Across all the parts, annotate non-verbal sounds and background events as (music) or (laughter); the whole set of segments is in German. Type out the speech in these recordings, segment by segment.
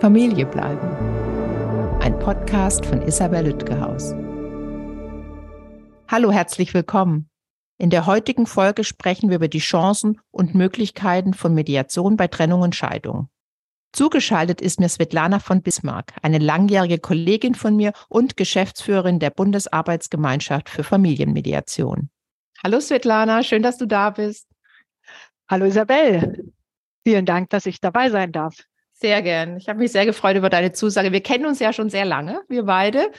Familie bleiben. Ein Podcast von Isabel Lütgehaus. Hallo, herzlich willkommen. In der heutigen Folge sprechen wir über die Chancen und Möglichkeiten von Mediation bei Trennung und Scheidung. Zugeschaltet ist mir Svetlana von Bismarck, eine langjährige Kollegin von mir und Geschäftsführerin der Bundesarbeitsgemeinschaft für Familienmediation. Hallo Svetlana, schön, dass du da bist. Hallo Isabel, vielen Dank, dass ich dabei sein darf. Sehr gern. Ich habe mich sehr gefreut über deine Zusage. Wir kennen uns ja schon sehr lange, wir beide.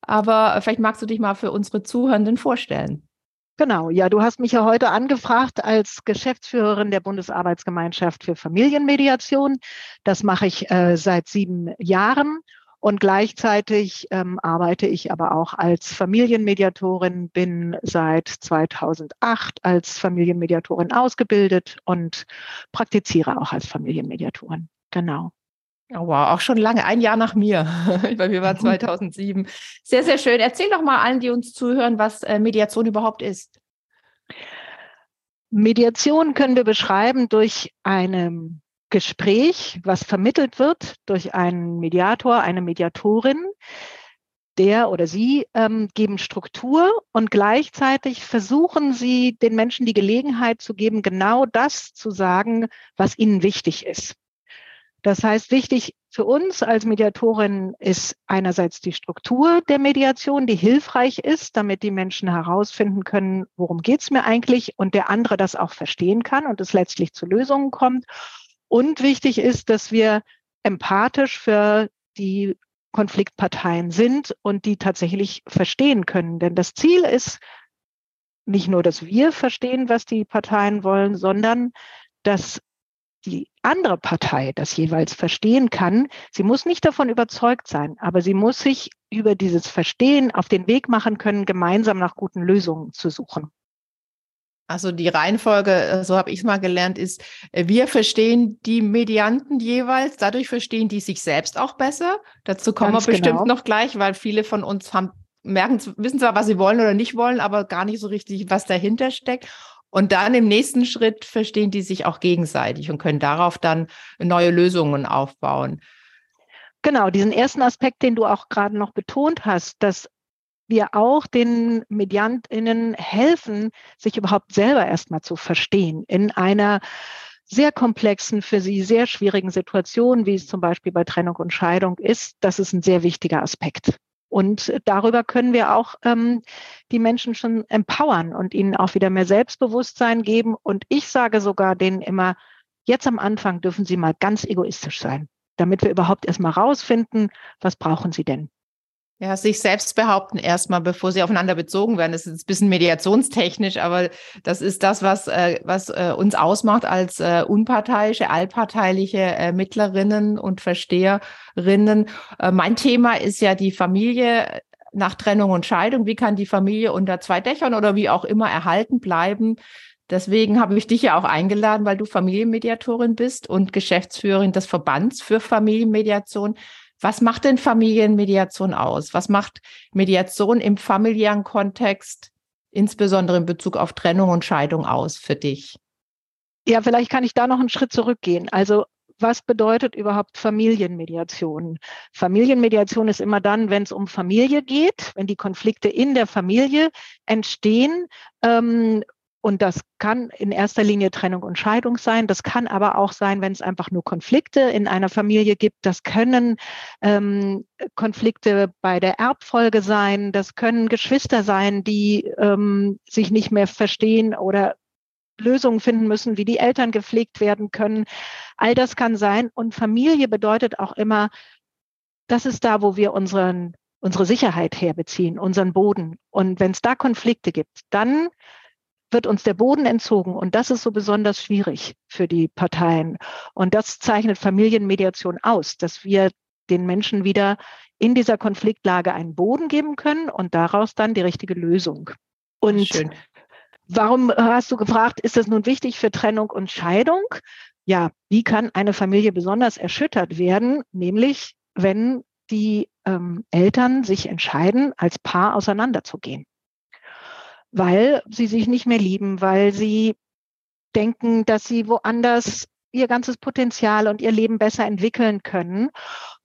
Aber vielleicht magst du dich mal für unsere Zuhörenden vorstellen. Genau, ja, du hast mich ja heute angefragt als Geschäftsführerin der Bundesarbeitsgemeinschaft für Familienmediation. Das mache ich äh, seit sieben Jahren und gleichzeitig ähm, arbeite ich aber auch als Familienmediatorin, bin seit 2008 als Familienmediatorin ausgebildet und praktiziere auch als Familienmediatorin. Genau. Oh, wow, auch schon lange, ein Jahr nach mir. (laughs) Bei mir war (laughs) 2007. Sehr, sehr schön. Erzähl doch mal allen, die uns zuhören, was äh, Mediation überhaupt ist. Mediation können wir beschreiben durch ein Gespräch, was vermittelt wird durch einen Mediator, eine Mediatorin. Der oder sie ähm, geben Struktur und gleichzeitig versuchen sie den Menschen die Gelegenheit zu geben, genau das zu sagen, was ihnen wichtig ist. Das heißt, wichtig für uns als Mediatorin ist einerseits die Struktur der Mediation, die hilfreich ist, damit die Menschen herausfinden können, worum geht's mir eigentlich und der andere das auch verstehen kann und es letztlich zu Lösungen kommt. Und wichtig ist, dass wir empathisch für die Konfliktparteien sind und die tatsächlich verstehen können. Denn das Ziel ist nicht nur, dass wir verstehen, was die Parteien wollen, sondern dass die andere Partei das jeweils verstehen kann. Sie muss nicht davon überzeugt sein, aber sie muss sich über dieses Verstehen auf den Weg machen können, gemeinsam nach guten Lösungen zu suchen. Also die Reihenfolge, äh, so habe ich es mal gelernt, ist, äh, wir verstehen die Medianten jeweils, dadurch verstehen die sich selbst auch besser. Dazu kommen Ganz wir bestimmt genau. noch gleich, weil viele von uns haben, merken, wissen zwar, was sie wollen oder nicht wollen, aber gar nicht so richtig, was dahinter steckt. Und dann im nächsten Schritt verstehen die sich auch gegenseitig und können darauf dann neue Lösungen aufbauen. Genau, diesen ersten Aspekt, den du auch gerade noch betont hast, dass wir auch den Mediantinnen helfen, sich überhaupt selber erstmal zu verstehen in einer sehr komplexen, für sie sehr schwierigen Situation, wie es zum Beispiel bei Trennung und Scheidung ist. Das ist ein sehr wichtiger Aspekt. Und darüber können wir auch ähm, die Menschen schon empowern und ihnen auch wieder mehr Selbstbewusstsein geben. Und ich sage sogar denen immer, jetzt am Anfang dürfen sie mal ganz egoistisch sein, damit wir überhaupt erstmal rausfinden, was brauchen sie denn. Ja, sich selbst behaupten erstmal, bevor sie aufeinander bezogen werden. Das ist ein bisschen mediationstechnisch, aber das ist das, was, äh, was äh, uns ausmacht als äh, unparteiische, allparteiliche äh, Mittlerinnen und Versteherinnen. Äh, mein Thema ist ja die Familie nach Trennung und Scheidung. Wie kann die Familie unter zwei Dächern oder wie auch immer erhalten bleiben? Deswegen habe ich dich ja auch eingeladen, weil du Familienmediatorin bist und Geschäftsführerin des Verbands für Familienmediation. Was macht denn Familienmediation aus? Was macht Mediation im familiären Kontext, insbesondere in Bezug auf Trennung und Scheidung aus für dich? Ja, vielleicht kann ich da noch einen Schritt zurückgehen. Also was bedeutet überhaupt Familienmediation? Familienmediation ist immer dann, wenn es um Familie geht, wenn die Konflikte in der Familie entstehen ähm, und das kann in erster Linie Trennung und Scheidung sein. Das kann aber auch sein, wenn es einfach nur Konflikte in einer Familie gibt. Das können ähm, Konflikte bei der Erbfolge sein. Das können Geschwister sein, die ähm, sich nicht mehr verstehen oder Lösungen finden müssen, wie die Eltern gepflegt werden können. All das kann sein. Und Familie bedeutet auch immer, das ist da, wo wir unseren, unsere Sicherheit herbeziehen, unseren Boden. Und wenn es da Konflikte gibt, dann wird uns der Boden entzogen. Und das ist so besonders schwierig für die Parteien. Und das zeichnet Familienmediation aus, dass wir den Menschen wieder in dieser Konfliktlage einen Boden geben können und daraus dann die richtige Lösung. Und Schön. warum hast du gefragt, ist das nun wichtig für Trennung und Scheidung? Ja, wie kann eine Familie besonders erschüttert werden? Nämlich, wenn die ähm, Eltern sich entscheiden, als Paar auseinanderzugehen weil sie sich nicht mehr lieben, weil sie denken, dass sie woanders ihr ganzes Potenzial und ihr Leben besser entwickeln können.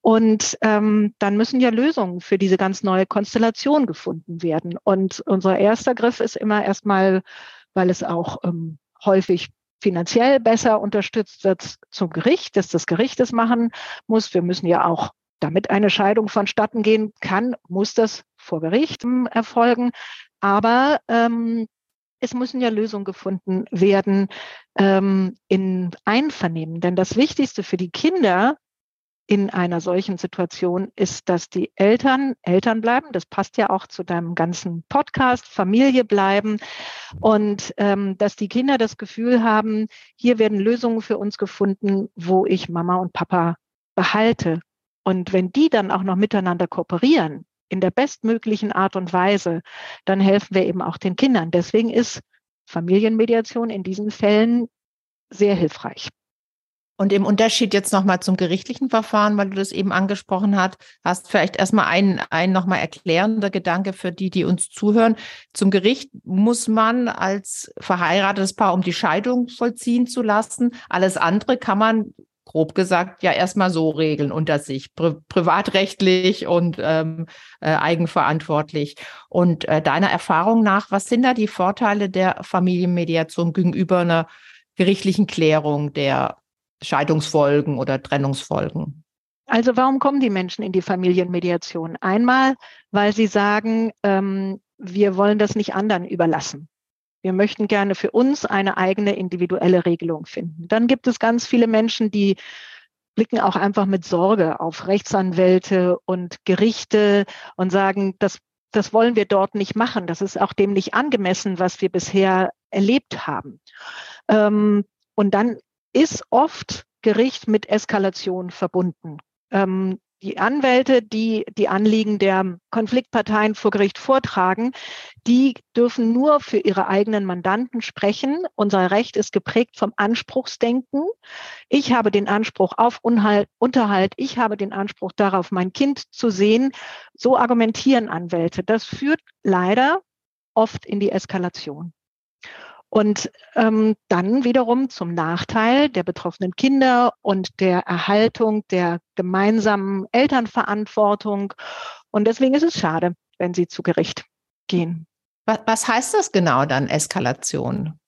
Und ähm, dann müssen ja Lösungen für diese ganz neue Konstellation gefunden werden. Und unser erster Griff ist immer erstmal, weil es auch ähm, häufig finanziell besser unterstützt wird zum Gericht, dass das Gericht es machen muss. Wir müssen ja auch, damit eine Scheidung vonstatten gehen kann, muss das vor Gericht ähm, erfolgen. Aber ähm, es müssen ja Lösungen gefunden werden ähm, in Einvernehmen. Denn das Wichtigste für die Kinder in einer solchen Situation ist, dass die Eltern Eltern bleiben. Das passt ja auch zu deinem ganzen Podcast, Familie bleiben und ähm, dass die Kinder das Gefühl haben, hier werden Lösungen für uns gefunden, wo ich Mama und Papa behalte. Und wenn die dann auch noch miteinander kooperieren, in der bestmöglichen Art und Weise, dann helfen wir eben auch den Kindern. Deswegen ist Familienmediation in diesen Fällen sehr hilfreich. Und im Unterschied jetzt nochmal zum gerichtlichen Verfahren, weil du das eben angesprochen hast, hast vielleicht erstmal ein, ein nochmal erklärender Gedanke für die, die uns zuhören. Zum Gericht muss man als verheiratetes Paar, um die Scheidung vollziehen zu lassen. Alles andere kann man grob gesagt ja erstmal so regeln unter sich, pri privatrechtlich und ähm, äh, eigenverantwortlich. Und äh, deiner Erfahrung nach, was sind da die Vorteile der Familienmediation gegenüber einer gerichtlichen Klärung der Scheidungsfolgen oder Trennungsfolgen? Also warum kommen die Menschen in die Familienmediation? Einmal, weil sie sagen, ähm, wir wollen das nicht anderen überlassen. Wir möchten gerne für uns eine eigene individuelle Regelung finden. Dann gibt es ganz viele Menschen, die blicken auch einfach mit Sorge auf Rechtsanwälte und Gerichte und sagen, das, das wollen wir dort nicht machen. Das ist auch dem nicht angemessen, was wir bisher erlebt haben. Ähm, und dann ist oft Gericht mit Eskalation verbunden. Die Anwälte, die die Anliegen der Konfliktparteien vor Gericht vortragen, die dürfen nur für ihre eigenen Mandanten sprechen. Unser Recht ist geprägt vom Anspruchsdenken. Ich habe den Anspruch auf Unterhalt. Ich habe den Anspruch darauf, mein Kind zu sehen. So argumentieren Anwälte. Das führt leider oft in die Eskalation. Und ähm, dann wiederum zum Nachteil der betroffenen Kinder und der Erhaltung der gemeinsamen Elternverantwortung. Und deswegen ist es schade, wenn sie zu Gericht gehen. Was, heißt das genau dann, Eskalation?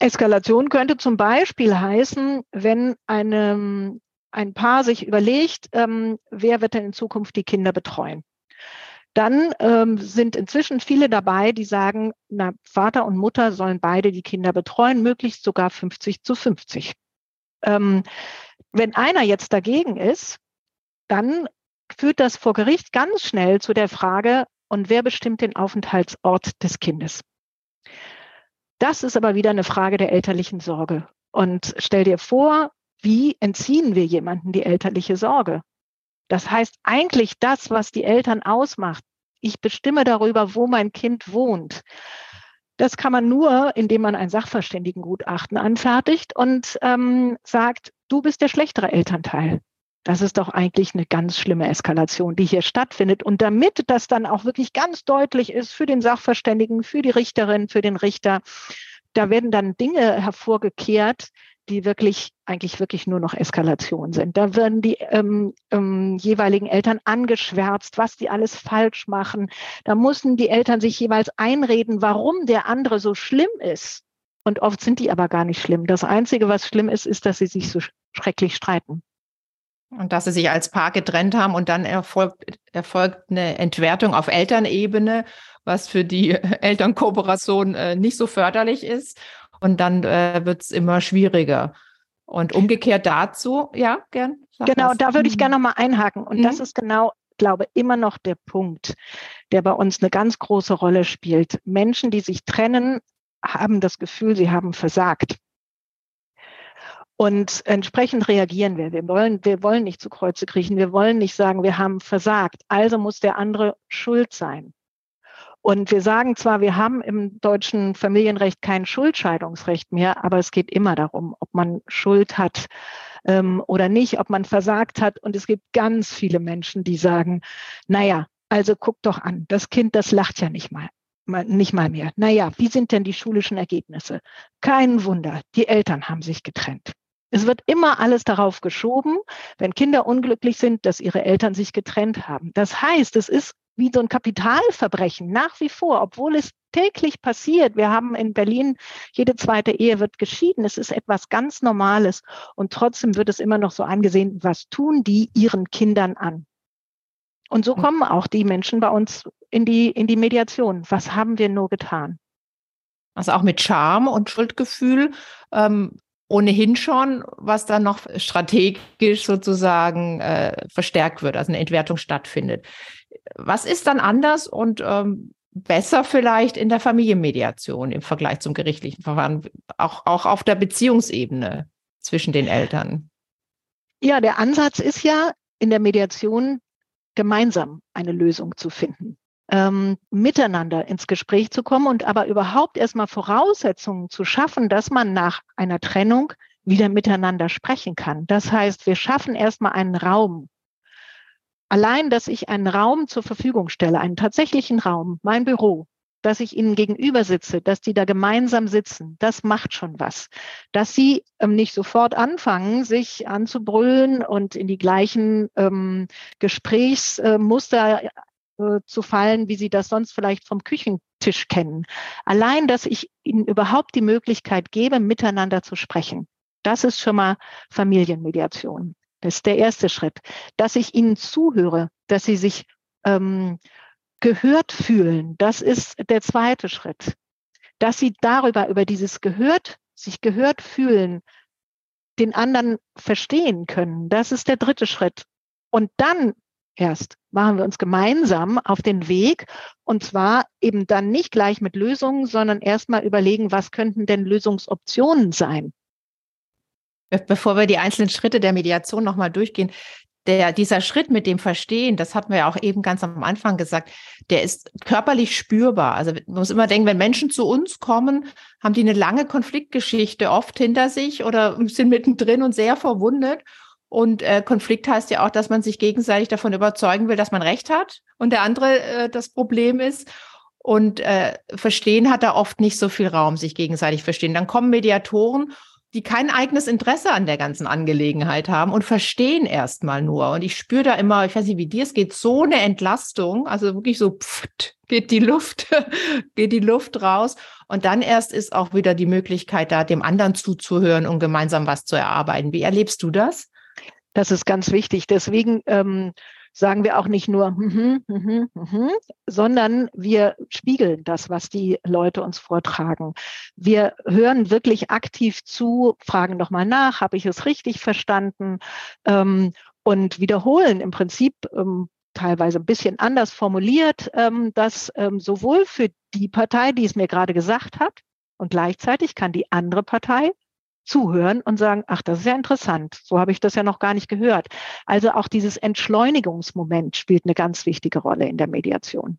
Eskalation könnte zum Beispiel heißen, wenn eine, ein Paar sich überlegt, ähm, wer wird denn in Zukunft die Kinder betreuen? Dann ähm, sind inzwischen viele dabei, die sagen, na, Vater und Mutter sollen beide die Kinder betreuen, möglichst sogar 50 zu 50. Ähm, wenn einer jetzt dagegen ist, dann führt das vor Gericht ganz schnell zu der Frage, und wer bestimmt den Aufenthaltsort des Kindes? Das ist aber wieder eine Frage der elterlichen Sorge. Und stell dir vor, wie entziehen wir jemanden die elterliche Sorge? Das heißt eigentlich das, was die Eltern ausmacht. Ich bestimme darüber, wo mein Kind wohnt. Das kann man nur, indem man ein Sachverständigengutachten anfertigt und ähm, sagt, du bist der schlechtere Elternteil. Das ist doch eigentlich eine ganz schlimme Eskalation, die hier stattfindet. Und damit das dann auch wirklich ganz deutlich ist für den Sachverständigen, für die Richterin, für den Richter, da werden dann Dinge hervorgekehrt, die wirklich eigentlich wirklich nur noch Eskalation sind. Da werden die ähm, ähm, jeweiligen Eltern angeschwärzt, was die alles falsch machen. Da müssen die Eltern sich jeweils einreden, warum der andere so schlimm ist. Und oft sind die aber gar nicht schlimm. Das Einzige, was schlimm ist, ist, dass sie sich so schrecklich streiten. Und dass sie sich als Paar getrennt haben und dann erfolgt, erfolgt eine Entwertung auf Elternebene, was für die (laughs) Elternkooperation äh, nicht so förderlich ist. Und dann äh, wird es immer schwieriger. Und umgekehrt dazu, ja, gern. Genau, das. da würde ich gerne nochmal einhaken. Und mhm. das ist genau, glaube immer noch der Punkt, der bei uns eine ganz große Rolle spielt. Menschen, die sich trennen, haben das Gefühl, sie haben versagt. Und entsprechend reagieren wir. Wir wollen, wir wollen nicht zu Kreuze kriechen. Wir wollen nicht sagen, wir haben versagt. Also muss der andere schuld sein. Und wir sagen zwar, wir haben im deutschen Familienrecht kein Schuldscheidungsrecht mehr, aber es geht immer darum, ob man Schuld hat ähm, oder nicht, ob man versagt hat. Und es gibt ganz viele Menschen, die sagen, naja, also guck doch an, das Kind, das lacht ja nicht mal nicht mal mehr. Naja, wie sind denn die schulischen Ergebnisse? Kein Wunder, die Eltern haben sich getrennt. Es wird immer alles darauf geschoben, wenn Kinder unglücklich sind, dass ihre Eltern sich getrennt haben. Das heißt, es ist wie so ein Kapitalverbrechen nach wie vor, obwohl es täglich passiert. Wir haben in Berlin, jede zweite Ehe wird geschieden. Es ist etwas ganz Normales. Und trotzdem wird es immer noch so angesehen, was tun die ihren Kindern an? Und so hm. kommen auch die Menschen bei uns in die, in die Mediation. Was haben wir nur getan? Also auch mit Scham und Schuldgefühl ähm, ohnehin schon, was dann noch strategisch sozusagen äh, verstärkt wird, also eine Entwertung stattfindet. Was ist dann anders und ähm, besser vielleicht in der Familienmediation im Vergleich zum gerichtlichen Verfahren, auch, auch auf der Beziehungsebene zwischen den Eltern? Ja, der Ansatz ist ja in der Mediation gemeinsam eine Lösung zu finden ähm, miteinander ins Gespräch zu kommen und aber überhaupt erstmal Voraussetzungen zu schaffen, dass man nach einer Trennung wieder miteinander sprechen kann. Das heißt, wir schaffen erstmal einen Raum. Allein, dass ich einen Raum zur Verfügung stelle, einen tatsächlichen Raum, mein Büro, dass ich ihnen gegenüber sitze, dass die da gemeinsam sitzen, das macht schon was. Dass sie ähm, nicht sofort anfangen, sich anzubrüllen und in die gleichen ähm, Gesprächsmuster äh, zu fallen, wie Sie das sonst vielleicht vom Küchentisch kennen. Allein, dass ich Ihnen überhaupt die Möglichkeit gebe, miteinander zu sprechen. Das ist schon mal Familienmediation. Das ist der erste Schritt. Dass ich Ihnen zuhöre, dass Sie sich ähm, gehört fühlen, das ist der zweite Schritt. Dass Sie darüber, über dieses gehört, sich gehört fühlen, den anderen verstehen können, das ist der dritte Schritt. Und dann erst machen wir uns gemeinsam auf den Weg und zwar eben dann nicht gleich mit Lösungen, sondern erstmal überlegen, was könnten denn Lösungsoptionen sein. Bevor wir die einzelnen Schritte der Mediation nochmal durchgehen, der, dieser Schritt mit dem Verstehen, das hatten wir ja auch eben ganz am Anfang gesagt, der ist körperlich spürbar. Also man muss immer denken, wenn Menschen zu uns kommen, haben die eine lange Konfliktgeschichte oft hinter sich oder (laughs) sind mittendrin und sehr verwundet. Und äh, Konflikt heißt ja auch, dass man sich gegenseitig davon überzeugen will, dass man Recht hat und der andere äh, das Problem ist. Und äh, Verstehen hat da oft nicht so viel Raum, sich gegenseitig verstehen. Dann kommen Mediatoren, die kein eigenes Interesse an der ganzen Angelegenheit haben und verstehen erstmal nur. Und ich spüre da immer, ich weiß nicht, wie dir es geht, so eine Entlastung, also wirklich so pft, geht die Luft, (laughs) geht die Luft raus. Und dann erst ist auch wieder die Möglichkeit da, dem anderen zuzuhören und gemeinsam was zu erarbeiten. Wie erlebst du das? Das ist ganz wichtig. Deswegen ähm, sagen wir auch nicht nur, mm -hmm, mm -hmm, sondern wir spiegeln das, was die Leute uns vortragen. Wir hören wirklich aktiv zu, fragen nochmal nach, habe ich es richtig verstanden ähm, und wiederholen im Prinzip ähm, teilweise ein bisschen anders formuliert, ähm, dass ähm, sowohl für die Partei, die es mir gerade gesagt hat, und gleichzeitig kann die andere Partei zuhören und sagen, ach, das ist ja interessant, so habe ich das ja noch gar nicht gehört. Also auch dieses Entschleunigungsmoment spielt eine ganz wichtige Rolle in der Mediation.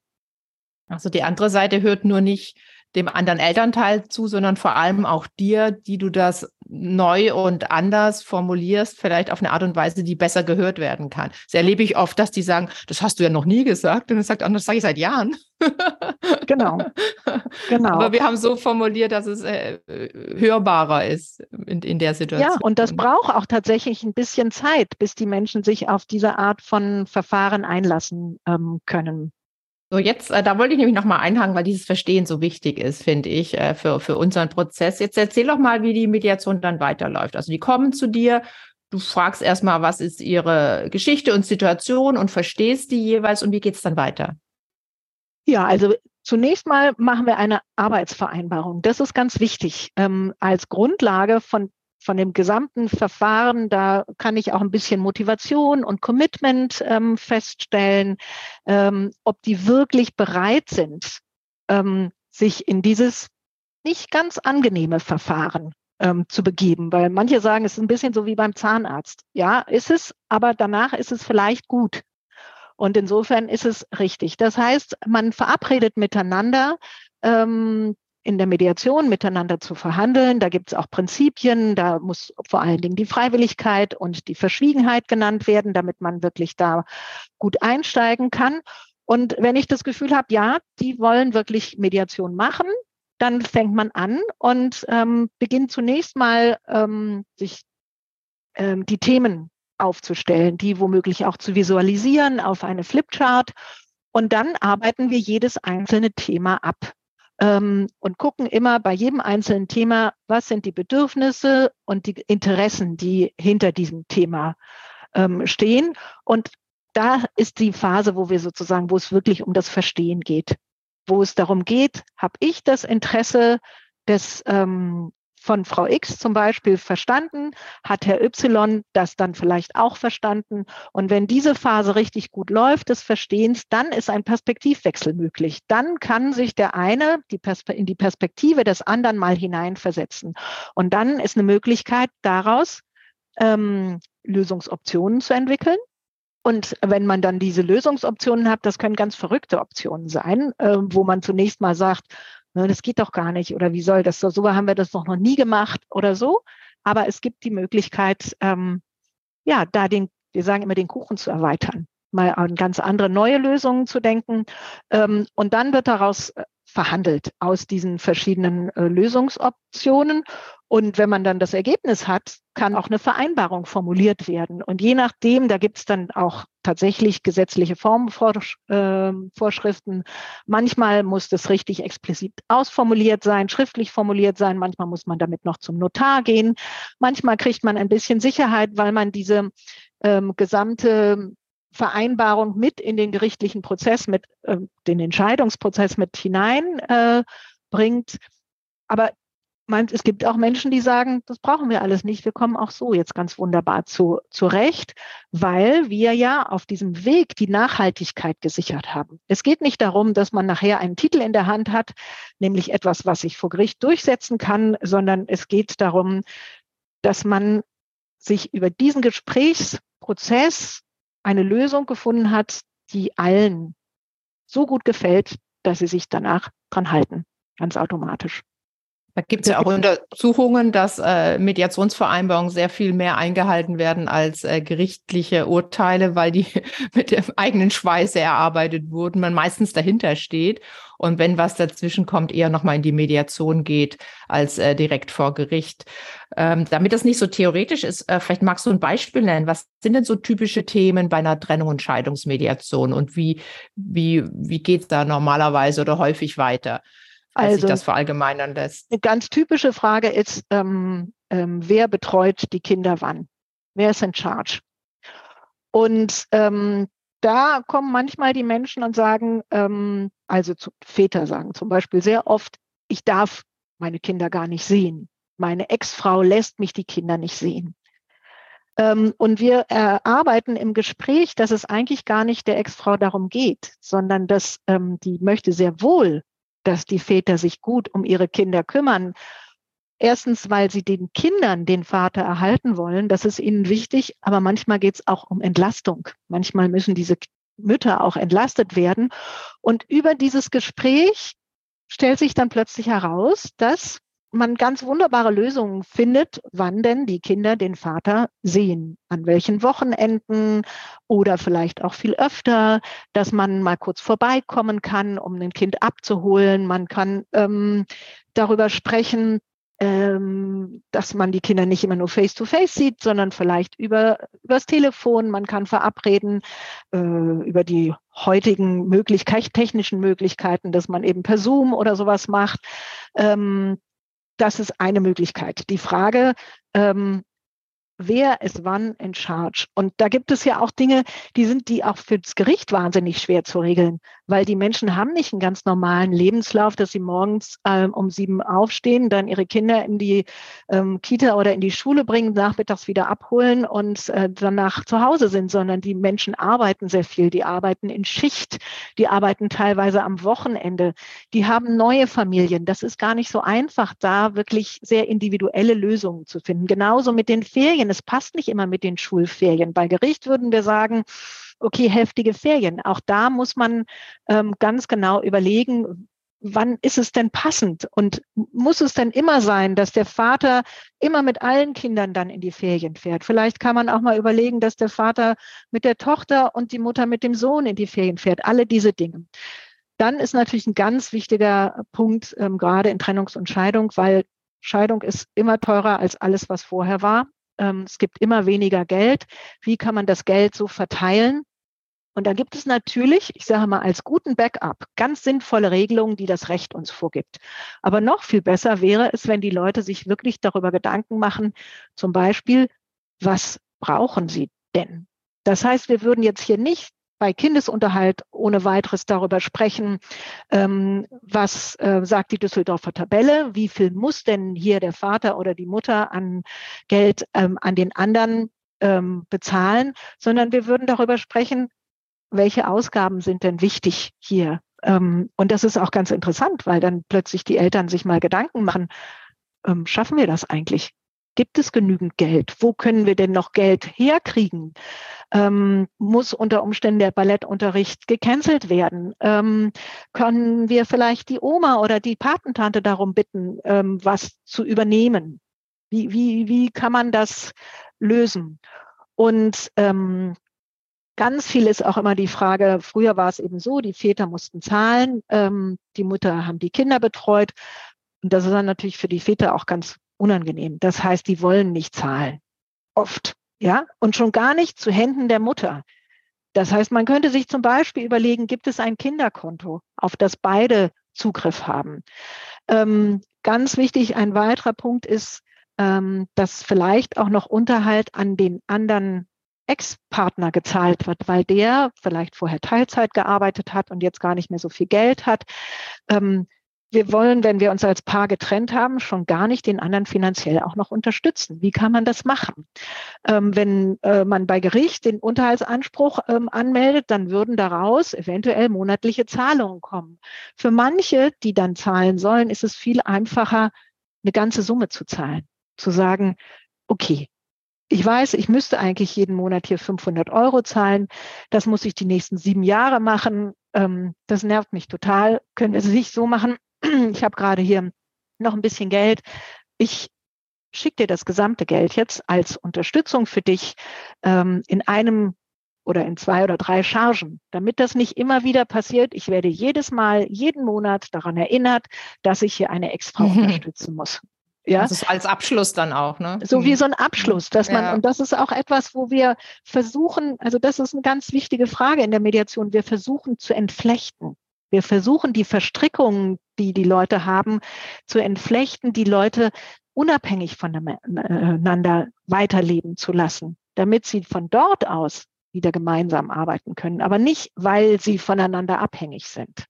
Also die andere Seite hört nur nicht dem anderen Elternteil zu, sondern vor allem auch dir, die du das neu und anders formulierst, vielleicht auf eine Art und Weise, die besser gehört werden kann. Das erlebe ich oft, dass die sagen, das hast du ja noch nie gesagt. Und dann sagt, das sage ich seit Jahren. Genau. genau. Aber wir haben so formuliert, dass es äh, hörbarer ist in, in der Situation. Ja, und das braucht auch tatsächlich ein bisschen Zeit, bis die Menschen sich auf diese Art von Verfahren einlassen ähm, können. So, jetzt, äh, da wollte ich nämlich nochmal einhaken, weil dieses Verstehen so wichtig ist, finde ich, äh, für, für unseren Prozess. Jetzt erzähl doch mal, wie die Mediation dann weiterläuft. Also die kommen zu dir, du fragst erstmal, was ist ihre Geschichte und Situation und verstehst die jeweils und wie geht's dann weiter? Ja, also zunächst mal machen wir eine Arbeitsvereinbarung. Das ist ganz wichtig ähm, als Grundlage von von dem gesamten Verfahren, da kann ich auch ein bisschen Motivation und Commitment ähm, feststellen, ähm, ob die wirklich bereit sind, ähm, sich in dieses nicht ganz angenehme Verfahren ähm, zu begeben. Weil manche sagen, es ist ein bisschen so wie beim Zahnarzt. Ja, ist es, aber danach ist es vielleicht gut. Und insofern ist es richtig. Das heißt, man verabredet miteinander, ähm, in der Mediation miteinander zu verhandeln. Da gibt es auch Prinzipien, da muss vor allen Dingen die Freiwilligkeit und die Verschwiegenheit genannt werden, damit man wirklich da gut einsteigen kann. Und wenn ich das Gefühl habe, ja, die wollen wirklich Mediation machen, dann fängt man an und ähm, beginnt zunächst mal ähm, sich ähm, die Themen aufzustellen, die womöglich auch zu visualisieren auf eine Flipchart. Und dann arbeiten wir jedes einzelne Thema ab ähm, und gucken immer bei jedem einzelnen Thema, was sind die Bedürfnisse und die Interessen, die hinter diesem Thema ähm, stehen. Und da ist die Phase, wo wir sozusagen, wo es wirklich um das Verstehen geht, wo es darum geht, habe ich das Interesse des ähm, von Frau X zum Beispiel verstanden, hat Herr Y das dann vielleicht auch verstanden. Und wenn diese Phase richtig gut läuft des Verstehens, dann ist ein Perspektivwechsel möglich. Dann kann sich der eine die in die Perspektive des anderen mal hineinversetzen. Und dann ist eine Möglichkeit daraus, ähm, Lösungsoptionen zu entwickeln. Und wenn man dann diese Lösungsoptionen hat, das können ganz verrückte Optionen sein, äh, wo man zunächst mal sagt, Ne, das geht doch gar nicht oder wie soll das so? So haben wir das doch noch nie gemacht oder so. Aber es gibt die Möglichkeit, ähm, ja, da den, wir sagen immer, den Kuchen zu erweitern, mal an ganz andere neue Lösungen zu denken. Ähm, und dann wird daraus äh, verhandelt aus diesen verschiedenen äh, Lösungsoptionen. Und wenn man dann das Ergebnis hat, kann auch eine Vereinbarung formuliert werden. Und je nachdem, da gibt es dann auch tatsächlich gesetzliche Formvorschriften. Ähm, manchmal muss das richtig explizit ausformuliert sein, schriftlich formuliert sein. Manchmal muss man damit noch zum Notar gehen. Manchmal kriegt man ein bisschen Sicherheit, weil man diese ähm, gesamte Vereinbarung mit in den gerichtlichen Prozess, mit äh, den Entscheidungsprozess mit hineinbringt. Äh, Aber es gibt auch Menschen, die sagen, das brauchen wir alles nicht. Wir kommen auch so jetzt ganz wunderbar zu, zurecht, weil wir ja auf diesem Weg die Nachhaltigkeit gesichert haben. Es geht nicht darum, dass man nachher einen Titel in der Hand hat, nämlich etwas, was sich vor Gericht durchsetzen kann, sondern es geht darum, dass man sich über diesen Gesprächsprozess eine Lösung gefunden hat, die allen so gut gefällt, dass sie sich danach dran halten, ganz automatisch. Da gibt es ja auch Untersuchungen, dass äh, Mediationsvereinbarungen sehr viel mehr eingehalten werden als äh, gerichtliche Urteile, weil die (laughs) mit dem eigenen Schweiß erarbeitet wurden, man meistens dahinter steht und wenn was dazwischen kommt, eher nochmal in die Mediation geht als äh, direkt vor Gericht. Ähm, damit das nicht so theoretisch ist, äh, vielleicht magst du ein Beispiel nennen. Was sind denn so typische Themen bei einer Trennung und Scheidungsmediation und wie, wie, wie geht es da normalerweise oder häufig weiter? Als also, sich das verallgemeinern lässt. Eine ganz typische Frage ist, ähm, ähm, wer betreut die Kinder wann? Wer ist in charge? Und ähm, da kommen manchmal die Menschen und sagen, ähm, also zu, Väter sagen zum Beispiel sehr oft, ich darf meine Kinder gar nicht sehen. Meine Ex-Frau lässt mich die Kinder nicht sehen. Ähm, und wir erarbeiten im Gespräch, dass es eigentlich gar nicht der Ex-Frau darum geht, sondern dass ähm, die möchte sehr wohl dass die Väter sich gut um ihre Kinder kümmern. Erstens, weil sie den Kindern den Vater erhalten wollen, das ist ihnen wichtig, aber manchmal geht es auch um Entlastung. Manchmal müssen diese Mütter auch entlastet werden. Und über dieses Gespräch stellt sich dann plötzlich heraus, dass man ganz wunderbare Lösungen findet, wann denn die Kinder den Vater sehen, an welchen Wochenenden oder vielleicht auch viel öfter, dass man mal kurz vorbeikommen kann, um ein Kind abzuholen. Man kann ähm, darüber sprechen, ähm, dass man die Kinder nicht immer nur face-to-face -face sieht, sondern vielleicht über übers Telefon. Man kann verabreden äh, über die heutigen Möglichkeiten, technischen Möglichkeiten, dass man eben per Zoom oder sowas macht. Ähm, das ist eine Möglichkeit. Die Frage, ähm, wer ist wann in charge. Und da gibt es ja auch Dinge, die sind die auch für das Gericht wahnsinnig schwer zu regeln, weil die Menschen haben nicht einen ganz normalen Lebenslauf, dass sie morgens ähm, um sieben aufstehen, dann ihre Kinder in die ähm, Kita oder in die Schule bringen, nachmittags wieder abholen und äh, danach zu Hause sind, sondern die Menschen arbeiten sehr viel, die arbeiten in Schicht, die arbeiten teilweise am Wochenende, die haben neue Familien. Das ist gar nicht so einfach, da wirklich sehr individuelle Lösungen zu finden. Genauso mit den Ferien es passt nicht immer mit den Schulferien. Bei Gericht würden wir sagen, okay, heftige Ferien. Auch da muss man ähm, ganz genau überlegen, wann ist es denn passend? Und muss es denn immer sein, dass der Vater immer mit allen Kindern dann in die Ferien fährt? Vielleicht kann man auch mal überlegen, dass der Vater mit der Tochter und die Mutter mit dem Sohn in die Ferien fährt. Alle diese Dinge. Dann ist natürlich ein ganz wichtiger Punkt, ähm, gerade in Trennungs- und Scheidung, weil Scheidung ist immer teurer als alles, was vorher war ähm, es gibt immer weniger Geld. Wie kann man das Geld so verteilen? Und da gibt es natürlich, ich sage mal, als guten Backup ganz sinnvolle Regelungen, die das Recht uns vorgibt. Aber noch viel besser wäre es, wenn die Leute sich wirklich darüber Gedanken machen, zum Beispiel, was brauchen sie denn? Das heißt, wir würden jetzt hier nicht bei Kindesunterhalt ohne weiteres darüber sprechen, ähm, was äh, sagt die Düsseldorfer Tabelle, wie viel muss denn hier der Vater oder die Mutter an Geld ähm, an den anderen ähm, bezahlen, sondern wir würden darüber sprechen, welche Ausgaben sind denn wichtig hier. Ähm, und das ist auch ganz interessant, weil dann plötzlich die Eltern sich mal Gedanken machen, ähm, schaffen wir das eigentlich? Gibt es genügend Geld? Wo können wir denn noch Geld herkriegen? Ähm, muss unter Umständen der Ballettunterricht gecancelt werden? Ähm, können wir vielleicht die Oma oder die Patentante darum bitten, ähm, was zu übernehmen? Wie, wie, wie kann man das lösen? Und ähm, ganz viel ist auch immer die Frage, früher war es eben so, die Väter mussten zahlen, ähm, die Mutter haben die Kinder betreut. Und das ist dann natürlich für die Väter auch ganz unangenehm. Das heißt, die wollen nicht zahlen. Oft. Ja. Und schon gar nicht zu Händen der Mutter. Das heißt, man könnte sich zum Beispiel überlegen, gibt es ein Kinderkonto, auf das beide Zugriff haben? Ähm, ganz wichtig, ein weiterer Punkt ist, ähm, dass vielleicht auch noch Unterhalt an den anderen Ex-Partner gezahlt wird, weil der vielleicht vorher Teilzeit gearbeitet hat und jetzt gar nicht mehr so viel Geld hat. Ähm, wir wollen, wenn wir uns als Paar getrennt haben, schon gar nicht den anderen finanziell auch noch unterstützen. Wie kann man das machen? Ähm, wenn äh, man bei Gericht den Unterhaltsanspruch ähm, anmeldet, dann würden daraus eventuell monatliche Zahlungen kommen. Für manche, die dann zahlen sollen, ist es viel einfacher, eine ganze Summe zu zahlen. Zu sagen, okay, ich weiß, ich müsste eigentlich jeden Monat hier 500 Euro zahlen. Das muss ich die nächsten sieben Jahre machen. Ähm, das nervt mich total. Können wir es nicht so machen? (clears throat) ich habe gerade hier noch ein bisschen Geld. Ich schicke dir das gesamte Geld jetzt als Unterstützung für dich ähm, in einem oder in zwei oder drei Chargen, damit das nicht immer wieder passiert. Ich werde jedes Mal, jeden Monat daran erinnert, dass ich hier eine Ex-Frau mhm. (laughs) unterstützen muss. Ja, das ist als Abschluss dann auch, ne? So wie so ein Abschluss, dass man, ja. und das ist auch etwas, wo wir versuchen, also das ist eine ganz wichtige Frage in der Mediation, wir versuchen zu entflechten. Wir versuchen die Verstrickungen, die die Leute haben, zu entflechten, die Leute unabhängig voneinander weiterleben zu lassen, damit sie von dort aus wieder gemeinsam arbeiten können, aber nicht, weil sie voneinander abhängig sind.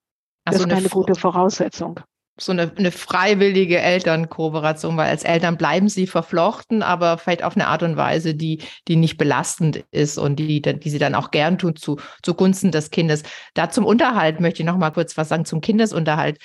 Das also ist eine gute Voraussetzung so eine, eine freiwillige Elternkooperation, weil als Eltern bleiben sie verflochten, aber vielleicht auf eine Art und Weise, die, die nicht belastend ist und die, die sie dann auch gern tun zu, zugunsten des Kindes. Da zum Unterhalt möchte ich noch mal kurz was sagen, zum Kindesunterhalt.